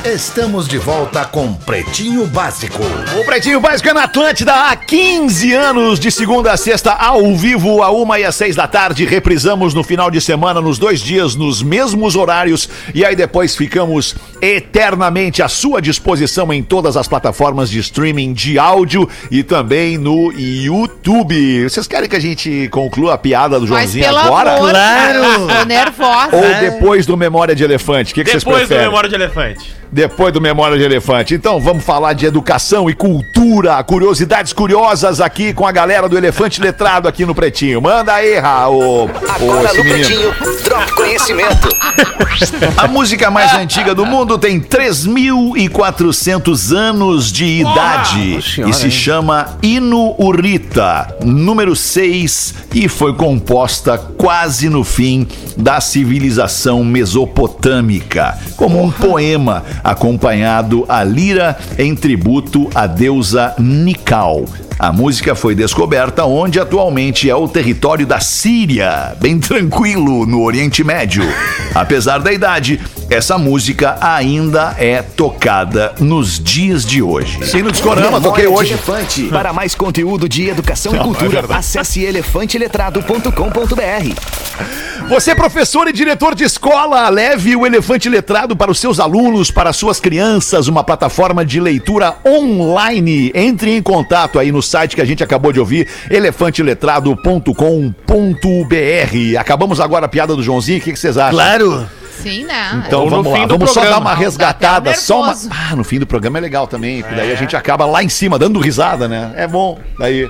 Estamos de volta com Pretinho Básico. O Pretinho Básico é na Atlântida há 15 anos, de segunda a sexta, ao vivo, a uma e às seis da tarde. Reprisamos no final de semana, nos dois dias, nos mesmos horários. E aí depois ficamos eternamente à sua disposição em todas as plataformas de streaming de áudio e também no YouTube. Vocês querem que a gente conclua a piada do Mas Joãozinho pelo agora? amor, Claro. Tô nervosa. Ou depois do Memória de Elefante? O que, que vocês Depois do preferem? Memória de Elefante. Depois do Memória de Elefante. Então vamos falar de educação e cultura, curiosidades curiosas aqui com a galera do Elefante Letrado aqui no Pretinho. Manda aí, Ra, o, o Agora no menino. Pretinho, Drop Conhecimento. A música mais antiga do mundo tem 3.400 anos de idade e se chama Inu Urita, número 6, e foi composta quase no fim da civilização mesopotâmica, como um poema acompanhado a lira em tributo à deusa Nikal. A música foi descoberta onde atualmente é o território da Síria, bem tranquilo no Oriente Médio. Apesar da idade, essa música ainda é tocada nos dias de hoje. Sim, no Discorama, toquei hoje. Elefante. Para mais conteúdo de educação e cultura, acesse elefanteletrado.com.br. Você, professor e diretor de escola, leve o Elefante Letrado para os seus alunos, para suas crianças, uma plataforma de leitura online. Entre em contato aí no site que a gente acabou de ouvir, elefanteletrado.com.br. Acabamos agora a piada do Joãozinho, o que, que vocês acham? Claro. Sim, né? Então Ou no vamos lá, vamos só programa. dar uma resgatada, Dá até só uma... Ah, no fim do programa é legal também, porque daí a gente acaba lá em cima, dando risada, né? É bom, daí...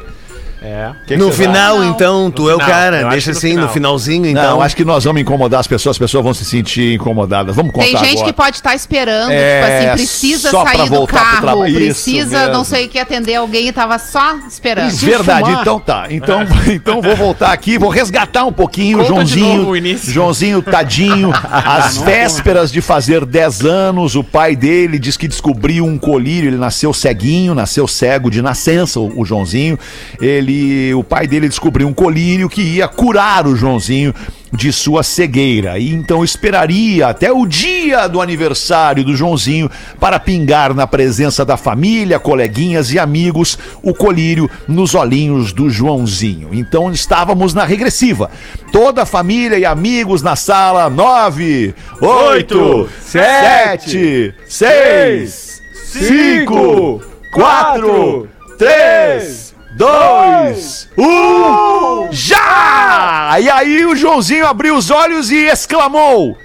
É. Que que No final, Não. então, tu No é o final, eu cara. acho Deixa no assim, no final. finalzinho, Não, então. acho que nós vamos incomodar as pessoas, as pessoas vão se sentir incomodadas. Vamos contar Tem gente agora. que pode estar esperando, É, tipo assim, precisa sair do carro. Isso precisa mesmo. não sei o que atender alguém e tava só esperando. Verdade, então tá. Então, então vou voltar aqui, vou resgatar um pouquinho o Conta de Joãozinho. novo o início. Joãozinho tadinho, às vésperas de fazer 10 anos, o pai dele diz que descobriu um colírio, ele nasceu ceguinho, nasceu cego de nascença, o, o Joãozinho. Ele, o pai dele descobriu um colírio que ia curar o Joãozinho de sua cegueira. E então esperaria até o dia do aniversário do Joãozinho para pingar na presença da família, coleguinhas e amigos o colírio nos olhinhos do Joãozinho. Então estávamos na regressiva. Toda a família e amigos na sala. Nove, oito, sete, seis, cinco, quatro, três, dois, um, já! E aí o Joãozinho abriu os olhos e exclamou: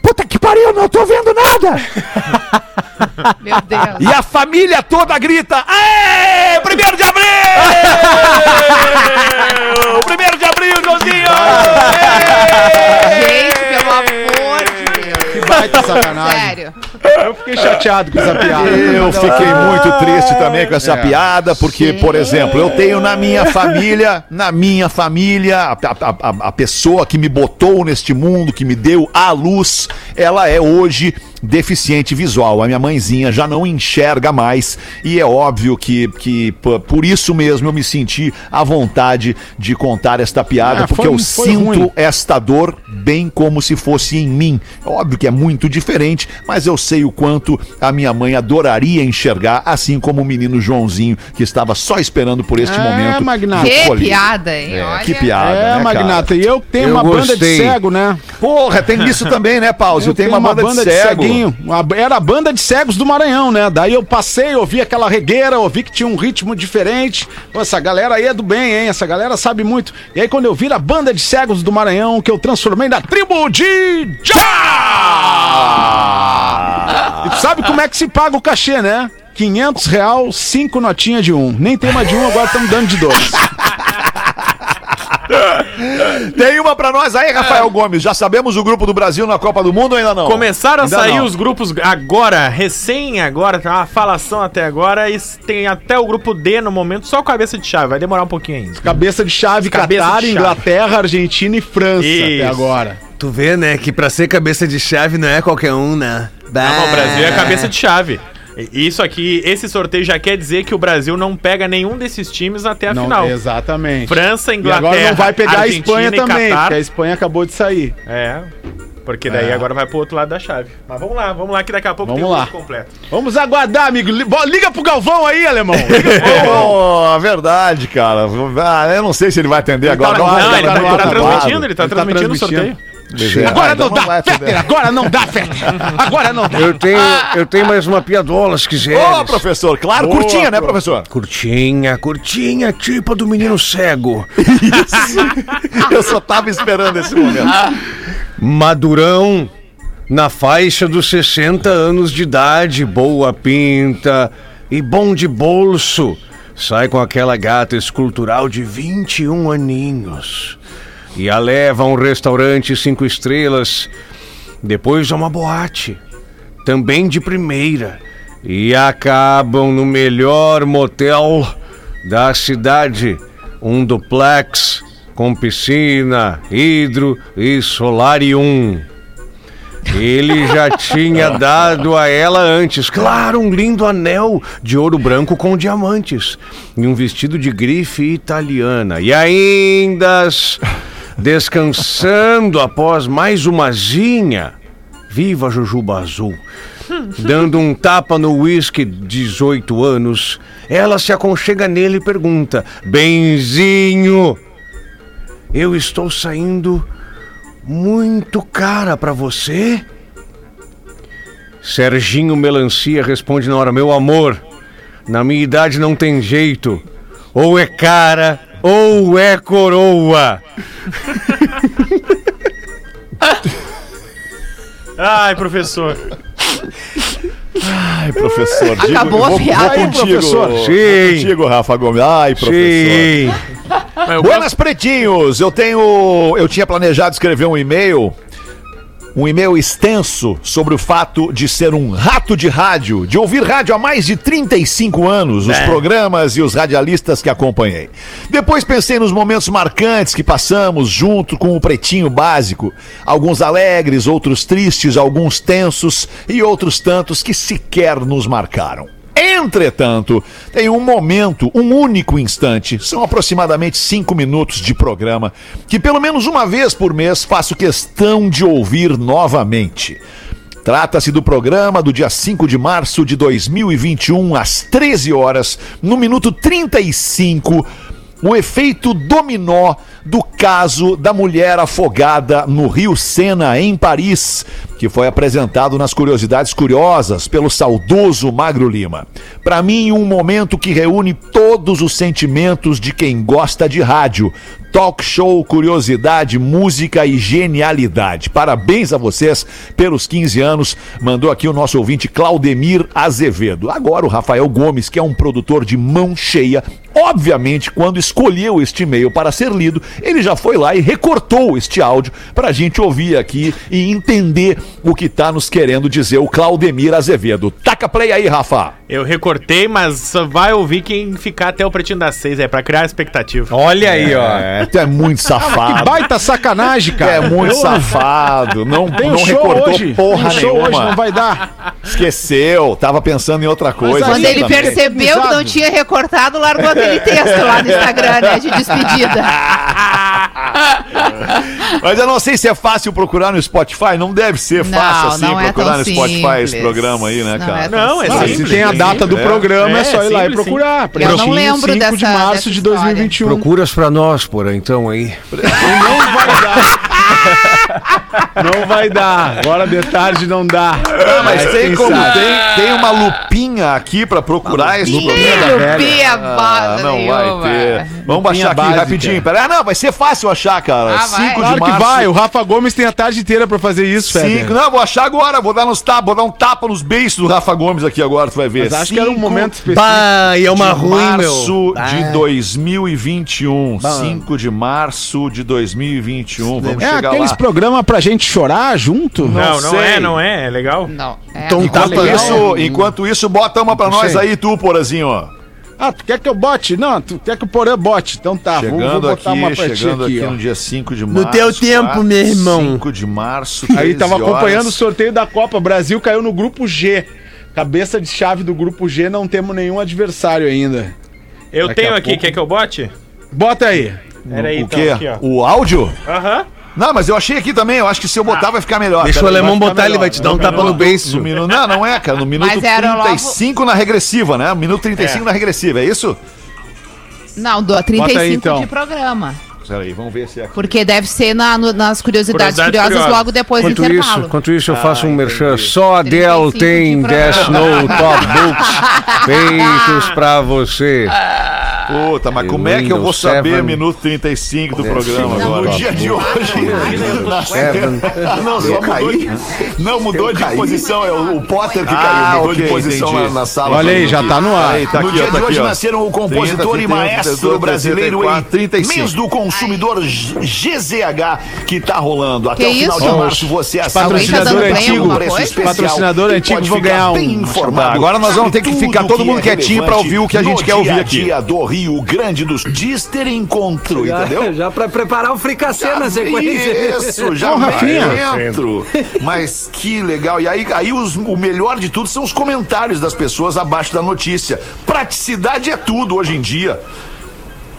Puta que pariu, não tô vendo nada! Meu Deus. E a família toda grita: Aê! Primeiro de abril! Primeiro de abril, Joãozinho! Gente, pelo amor baita sacanagem. Sério. Eu fiquei chateado com essa piada. Eu fiquei muito triste também com essa É. piada, porque, por exemplo, eu tenho na minha família, na minha família, a, a- a- a pessoa que me botou neste mundo, que me deu a luz, ela é hoje deficiente visual. A minha mãezinha já não enxerga mais e é óbvio que, que por isso mesmo eu me senti à vontade de contar esta piada, Ah, porque foi- eu foi sinto ruim. esta dor bem como se fosse em mim. É Óbvio que é muito diferente, mas eu sei o quanto a minha mãe adoraria enxergar, assim como o menino Joãozinho, que estava só esperando por este É, momento. Magnata. Que colírio. piada, hein? É, Olha. que piada, É, né, cara? Magnata, e eu tenho Eu uma banda de gostei. cego, né? Porra, tem isso também, né, Pause? Tem uma, banda, de cego. ceguinho. Era a banda de cegos do Maranhão, né? Daí eu passei, ouvi aquela regueira, ouvi que tinha um ritmo diferente. Pô, essa galera aí é do bem, hein? Essa galera sabe muito. E aí quando eu vi a banda de cegos do Maranhão, que eu transformei na tribo de Já! E tu sabe como é que se paga o cachê, né? 500 real, 5 notinhas de um. Nem tem uma de um, agora estamos dando de dois. Tem uma pra nós aí, Rafael Gomes. Já sabemos o grupo do Brasil na Copa do Mundo ou ainda não? Começaram a Ainda sair não. os grupos agora, recém agora, tem uma falação até agora, e tem até o grupo D no momento, só cabeça de chave, vai demorar um pouquinho ainda. Cabeça de chave, Cabeça Catar, de chave. Inglaterra, Argentina e França Isso. até agora. Tu vê, né, que pra ser cabeça de chave não é qualquer um, né? Não, o Brasil é cabeça de chave. Isso aqui, esse sorteio já quer dizer que o Brasil não pega nenhum desses times até a Não, final. Exatamente. França, E Inglaterra, agora não vai pegar a Espanha Argentina e também, Catar. porque a Espanha acabou de sair. É. Porque daí É. agora vai pro outro lado da chave. Mas vamos lá, vamos lá que daqui a pouco Vamos tem o lá. completo. Vamos aguardar, amigo. Liga pro Galvão aí, alemão. Liga pro Oh, verdade, cara. Ah, eu não sei se ele vai atender agora. não, Não, ele, tá, ele tá transmitindo, ele tá Ele tá transmitindo o transmitindo. sorteio. Agora Ah, então não dá, atender. Agora não dá, Fetter. Agora não dá. Eu tenho, eu tenho mais uma piadola, se quiser. Ô, professor, claro, Boa, curtinha, né, prof. professor? Curtinha, curtinha, tipo a do menino cego. Eu só tava esperando esse momento. Madurão, na faixa dos 60 anos de idade, boa pinta e bom de bolso, sai com aquela gata escultural de 21 aninhos e a leva a um restaurante cinco estrelas, depois a uma boate, também de primeira, e acabam no melhor motel da cidade, um duplex com piscina, hidro e solarium. Ele já tinha dado a ela antes, claro, um lindo anel de ouro branco com diamantes e um vestido de grife italiana. E ainda descansando após mais uma zinha. Viva Jujuba Azul! Dando um tapa no uísque 18 anos, ela se aconchega nele e pergunta: Benzinho, eu estou saindo muito cara pra você? Serginho Melancia responde na hora: Meu amor, na minha idade não tem jeito. Ou é cara, ou é coroa. Ai, professor. Ai, professor. digo- Acabou a vou, piada. Vou contigo, professor. vou Sim. contigo, Rafa Gomes. Ai, professor. Sim. Buenas Pretinhos, eu tenho. Eu tinha planejado escrever um e-mail. Um e-mail extenso sobre o fato de ser um rato de rádio, de ouvir rádio há mais de 35 anos, os programas e os radialistas que acompanhei. Depois pensei nos momentos marcantes que passamos junto com o Pretinho Básico. Alguns alegres, outros tristes, alguns tensos e outros tantos que sequer nos marcaram. Entretanto, tem um momento, um único instante, são aproximadamente cinco minutos de programa, que pelo menos uma vez por mês faço questão de ouvir novamente. Trata-se do programa do dia 5 de março de 2021, às 13 horas, no minuto 35, o efeito dominó do caso da mulher afogada no Rio Sena, em Paris, que foi apresentado nas Curiosidades Curiosas pelo saudoso Magro Lima. Para mim, um momento que reúne todos os sentimentos de quem gosta de rádio. Talk show, curiosidade, música e genialidade. Parabéns a vocês pelos 15 anos. Mandou aqui o nosso ouvinte Claudemir Azevedo. Agora o Rafael Gomes, que é um produtor de mão cheia, obviamente, quando escolheu este e-mail para ser lido, ele já foi lá e recortou este áudio para a gente ouvir aqui e entender o que está nos querendo dizer o Claudemir Azevedo. Taca play aí, Rafa. Eu recortei, mas só vai ouvir quem ficar até o pretinho das seis, é pra criar expectativa. Olha aí, ó. É, tu é muito Que safado. baita sacanagem, cara. É muito Eu- safado. Não, Tem não show recortou hoje. porra Tem um show nenhuma. hoje, não vai dar. Esqueceu. Tava pensando em outra coisa. Quando ele também. percebeu que não tinha recortado, largou aquele texto lá no Instagram, né? De despedida. Mas eu não sei se é fácil procurar no Spotify. Não deve ser Não, fácil assim não é procurar tão no Spotify esse simples. programa aí, né, Não cara? é tão Não, é simples. se tem a data do é. programa, é, É, só ir lá e simples, procurar. Eu não lembro 5 de dessa- março dessa de história. 2021. Procuras pra nós, porra, então aí. Não vai dar. Não vai dar. Agora de tarde não dá. Ah, mas Mas tem como tem, tem uma lupinha aqui pra procurar esse programa. Lupinha, Ah, não vai ter. Vamos baixar aqui básica. rapidinho. Pera, ah, não, vai ser fácil achar, cara. Ah, vai. 5 de Claro que março. vai. O Rafa Gomes tem a tarde inteira pra fazer isso. Cinco, não, vou achar agora, vou dar nos tapas, vou dar um tapa nos beiços do Rafa Gomes aqui agora, tu vai ver. Mas acho que era um Cinco momento específico. Bah, e é uma de ruim, março meu. de 2021. 5 de março de 2021. Vamos É chegar aqueles lá. programas pra gente chorar junto? Não, não sei. é, não é, é legal. Não. É, Então não. tá Enquanto legal. isso, enquanto isso, bota uma pra nós aí, tu, Porazinho, ó. Ah, tu quer que eu bote? Não, tu quer que o Porã bote. Então tá, vou, vou Chegando botar aqui, uma pra chegando aqui, aqui, ó. no dia 5 de março. teu tempo, meu irmão. 5 de março, Aí 13 tava acompanhando o horas. sorteio da Copa. Brasil caiu no grupo G. Cabeça de chave do grupo G, não temos nenhum adversário ainda. Eu Daqui tenho aqui, pouco- quer que eu bote? Bota aí. Pera aí, o então, quê? aqui, ó. O áudio? Aham. Não, mas eu achei aqui também. Eu acho que se eu botar vai ficar melhor. Deixa o Pera aí, alemão botar, ele melhor. vai te dar um No tapa no beiço. no minuto- Não, não é, cara. No minuto Mas era logo- 35 na regressiva, né? Minuto 35 É. na regressiva, é isso? Não, do 35 aí, então. de programa. Peraí, vamos ver se é aqui. Porque deve ser na- no- nas curiosidades Curiosidades curiosas curiosas. logo depois do Enquanto intervalo. isso, enquanto isso eu faço Ah, um merchan. Só a Dell 35 tem de 10 programa. no Top Books feitos pra você. Puta, mas E como é que eu vou saber 7? minuto 35 do É, programa agora? no dia de hoje. Seven. Não, só mudou de, não, mudou de posição. É o, o Potter que Ah, caiu. Mudou de ok, posição entendi. na, sala. Olha aí, já tá no ar. Aí, tá no aqui, dia ó, tá de hoje ó. nasceram o compositor 30, e maestro 32, brasileiro 34, em 35. mês do consumidor GZH que tá rolando. Até Que o final isso? de março você tá Patrocinador bem antigo. Patrocinador antigo, vou ganhar um. Tá, agora nós vamos ter que ficar todo mundo é quietinho pra ouvir o que a gente quer ouvir aqui. Rio Grande do Dister Encontro, entendeu? Já pra preparar o fricassê na sequência. Isso, já Rafinha. dentro. Mas que legal. E aí, aí os- o melhor de tudo são os comentários das pessoas abaixo da notícia. Praticidade é tudo hoje em dia.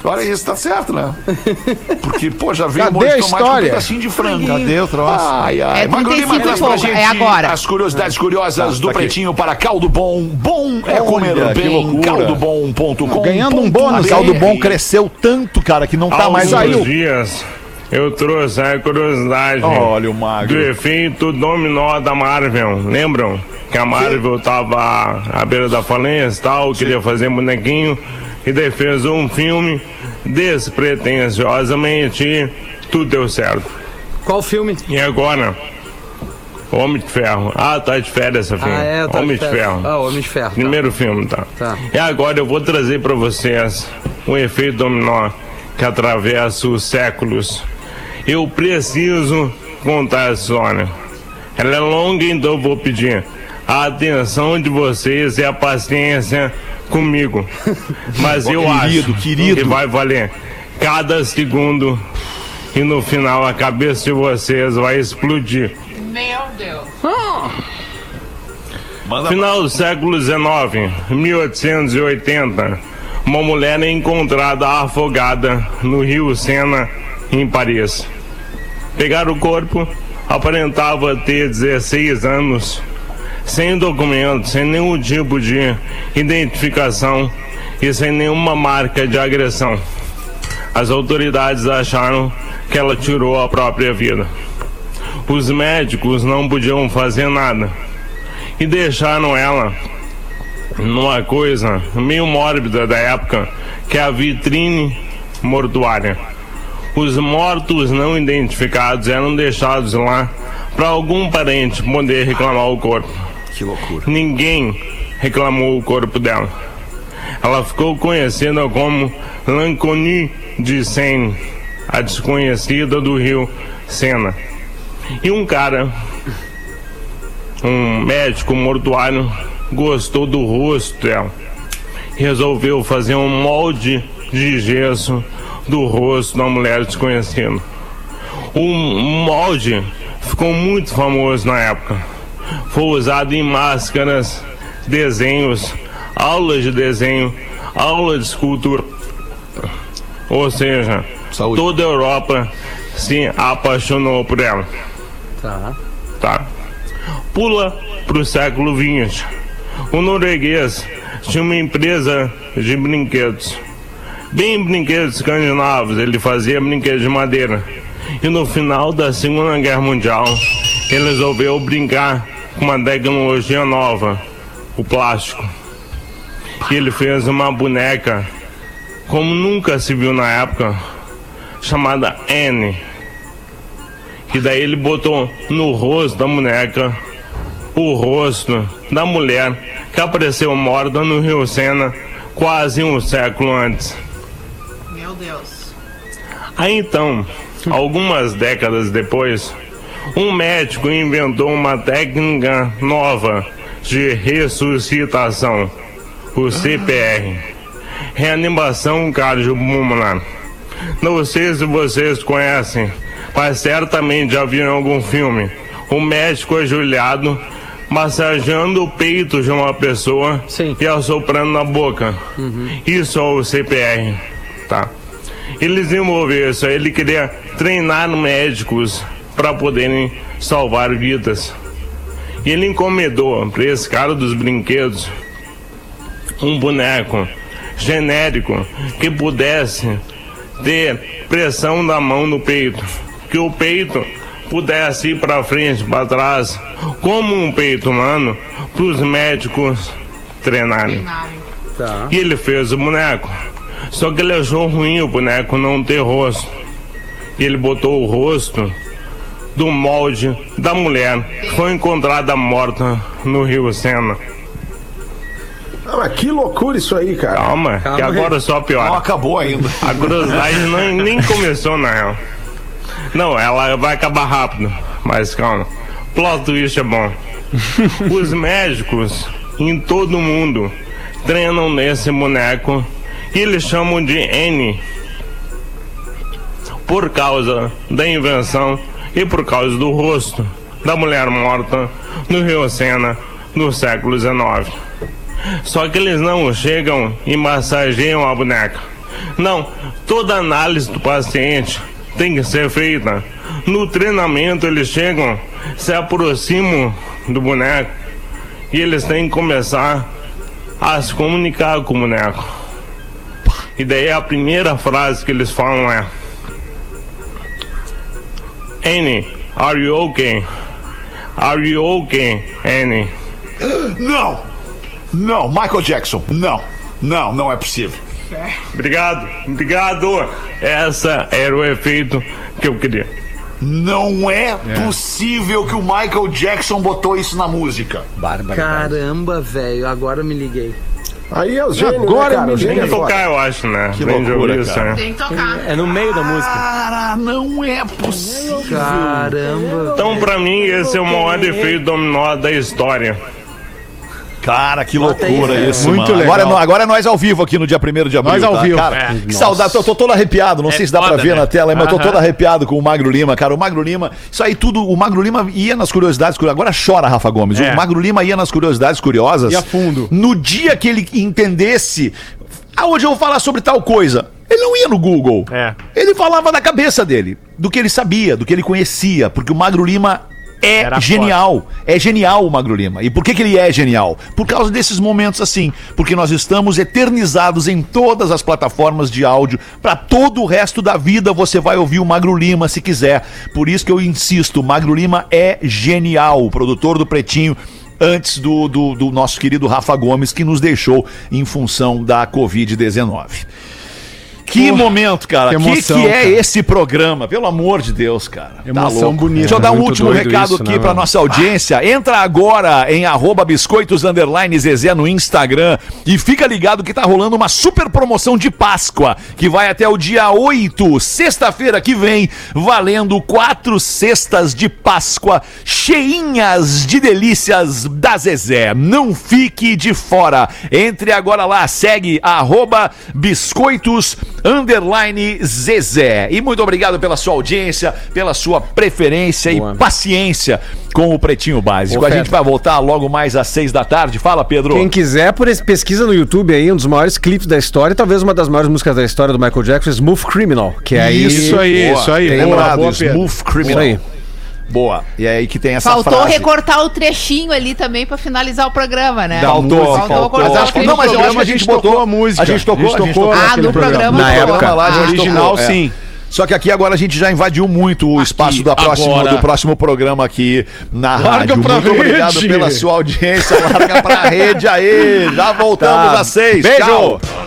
Olha isso, tá certo, né? Porque, pô, já veio Cadê um monte de tomate com um pedacinho de frango. Cadê o troço? Ai, ai. É Magro Lima 35 traz pra pouco, gente é agora. As curiosidades curiosas do tá aqui. Pretinho para caldo bom. Bom é comer Olha, bem. Caldobom.com. Ganhando um bônus. Caldo Bom cresceu tanto, cara, que não tá mais saiu. dias eu trouxe a curiosidade Olha o do magro. efeito dominó da Marvel. Lembram? Que a Marvel tava à beira da falência e tal, queria fazer bonequinho e daí fez um filme despretensiosamente tudo deu certo. Qual filme? E agora? Homem de Ferro. Ah, tá de férias essa filme. Ah, é, tá Homem de Ferro. Ah, Homem de Ferro. tá. Primeiro filme, tá? Tá. E agora eu vou trazer pra vocês um efeito dominó que atravessa os séculos. Eu preciso contar essa história. Ela é longa, então eu vou pedir a atenção de vocês e a paciência comigo. Mas eu querido, acho querido. que vai valer cada segundo e no final a cabeça de vocês vai explodir. Meu Deus. Final do século XIX, 1880, uma mulher é encontrada afogada no rio Sena, em Paris. Pegaram o corpo, aparentava ter 16 anos, sem documento, sem nenhum tipo de identificação e sem nenhuma marca de agressão. As autoridades acharam que ela tirou a própria vida. Os médicos não podiam fazer nada e deixaram ela numa coisa meio mórbida da época, que é a vitrine mortuária. Os mortos não identificados eram deixados lá para algum parente poder reclamar o corpo. Que loucura. Ninguém reclamou o corpo dela. Ela ficou conhecida como Lanconi de Seine, a desconhecida do rio Sena. E um cara um médico mortuário gostou do rosto dela. Resolveu fazer um molde de gesso do rosto da mulher desconhecida. O molde ficou muito famoso na época. Foi usado em máscaras, desenhos, aulas de desenho, aula de escultura. Ou seja, toda a Europa se apaixonou por ela. Tá. Tá? Pula pro século XX. O norueguês tinha uma empresa de brinquedos. Bem brinquedos escandinavos, ele fazia brinquedos de madeira. E no final da Segunda Guerra Mundial, ele resolveu brincar uma tecnologia nova, o plástico. E ele fez uma boneca, como nunca se viu na época, chamada N. E daí ele botou no rosto da boneca o rosto da mulher que apareceu morta no Rio Sena quase um século antes. Meu Deus. Aí então, algumas décadas depois, um médico inventou uma técnica nova de ressuscitação, o CPR, reanimação cardiopulmonar. Não sei se vocês conhecem, mas certamente já viram em algum filme. O médico ajoelhado massageando o peito de uma pessoa e assoprando na boca. Isso é o CPR, tá? Ele desenvolveu isso, ele queria treinar médicos para poderem salvar vidas. E ele encomendou para esse cara dos brinquedos um boneco genérico que pudesse ter pressão da mão no peito, que o peito pudesse ir para frente, para trás, como um peito humano, para os médicos treinarem. Tá. E ele fez o boneco. Só que ele achou ruim o boneco não ter rosto. E ele botou o rosto do molde da mulher que foi encontrada morta no Rio Sena. Ah, mas que loucura isso aí, cara. Calma, que agora só piora. Não acabou ainda. A curiosidade não, nem começou, na real. Não, ela vai acabar rápido, mas calma. Plot twist é bom. Os médicos em todo mundo treinam nesse boneco e eles chamam de N por causa da invenção e por causa do rosto da mulher morta no Rio Sena no século XIX. Só que eles não chegam e massageiam a boneca. Não, toda análise do paciente tem que ser feita. No treinamento eles chegam, se aproximam do boneco e eles têm que começar a se comunicar com o boneco. E daí a primeira frase que eles falam é Annie, are you okay? Are you okay, Annie? Não! Não, Michael Jackson, não. Não, não é possível. Obrigado, obrigado. Essa era o efeito que eu queria. Não é, possível que o Michael Jackson botou isso na música. Bárbara. Caramba, velho, agora eu me liguei. Aí é o gênio, Agora né, cara? me O gênio Tem é que foda. tocar, eu acho, né? Que de loucura, isso, cara. né? Tem que tocar. É no meio da música. Cara, não é possível. Caramba. Então, pra mim, esse é o maior efeito dominó da história. Cara, que loucura isso, Muito mano. legal. Agora, é agora é nós ao vivo aqui no dia 1 de abril. Nós ao tá? vivo. Cara, É. que saudade. Tô, tô todo arrepiado. Não É sei se dá pra foda, ver né? na tela, mas eu tô Aham. todo arrepiado com o Magro Lima, cara. O Magro Lima, isso aí tudo. O Magro Lima ia nas curiosidades. curiosas. Agora chora, Rafa Gomes. É. O Magro Lima ia nas curiosidades curiosas. Ia fundo. No dia que ele entendesse. Ah, hoje eu vou falar sobre tal coisa. Ele não ia no Google. É. Ele falava da cabeça dele, do que ele sabia, do que ele conhecia, porque o Magro Lima é Era genial. É genial o Magro Lima. E por que, que ele é genial? Por causa desses momentos assim. Porque nós estamos eternizados em todas as plataformas de áudio. Para todo o resto da vida você vai ouvir o Magro Lima se quiser. Por isso que eu insisto: o Magro Lima é genial. O produtor do Pretinho. Antes do, do, do nosso querido Rafa Gomes, que nos deixou em função da Covid-19. Que Pô, momento, cara. que Que, que, emoção, é cara. esse programa? Pelo amor de Deus, cara. Tá Emoção louco. bonita. Deixa eu dar um último recado isso, aqui né, pra mano? nossa audiência. Entra agora em arroba biscoitos underline Zezé no Instagram e fica ligado que tá rolando uma super promoção de Páscoa que vai até o dia 8, sexta-feira que vem, valendo quatro cestas de Páscoa cheinhas de delícias da Zezé. Não fique de fora. Entre agora lá, segue arroba biscoitos underline Zezé. E muito obrigado pela sua audiência, pela sua preferência Boa. e paciência com o Pretinho Básico. Ô, A gente vai voltar logo mais às seis da tarde. Fala, Pedro. Quem quiser, por esse, pesquisa no YouTube aí, um dos maiores clipes da história, talvez uma das maiores músicas da história do Michael Jackson, Smooth Criminal, que é aí... Isso aí, Boa. isso aí. Bem Boa, lembrado, boa. Smooth Criminal. Isso aí. Boa. E é aí que tem essa Faltou frase. recortar o trechinho ali também pra finalizar o programa, né? Faltou, Faltou faltou. Mas acho que Não, mas eu acho que a gente tocou a música. A gente tocou, A gente tocou Ah, no programa Na época. lá, gente Original, tocou, é. sim. Só que aqui agora a gente já invadiu muito o espaço da próxima, agora. do próximo programa aqui na Larga rádio. pra Muito obrigado rede. pela sua audiência. Larga pra rede aí. Já voltamos Tá. às seis. Beijo. Tchau.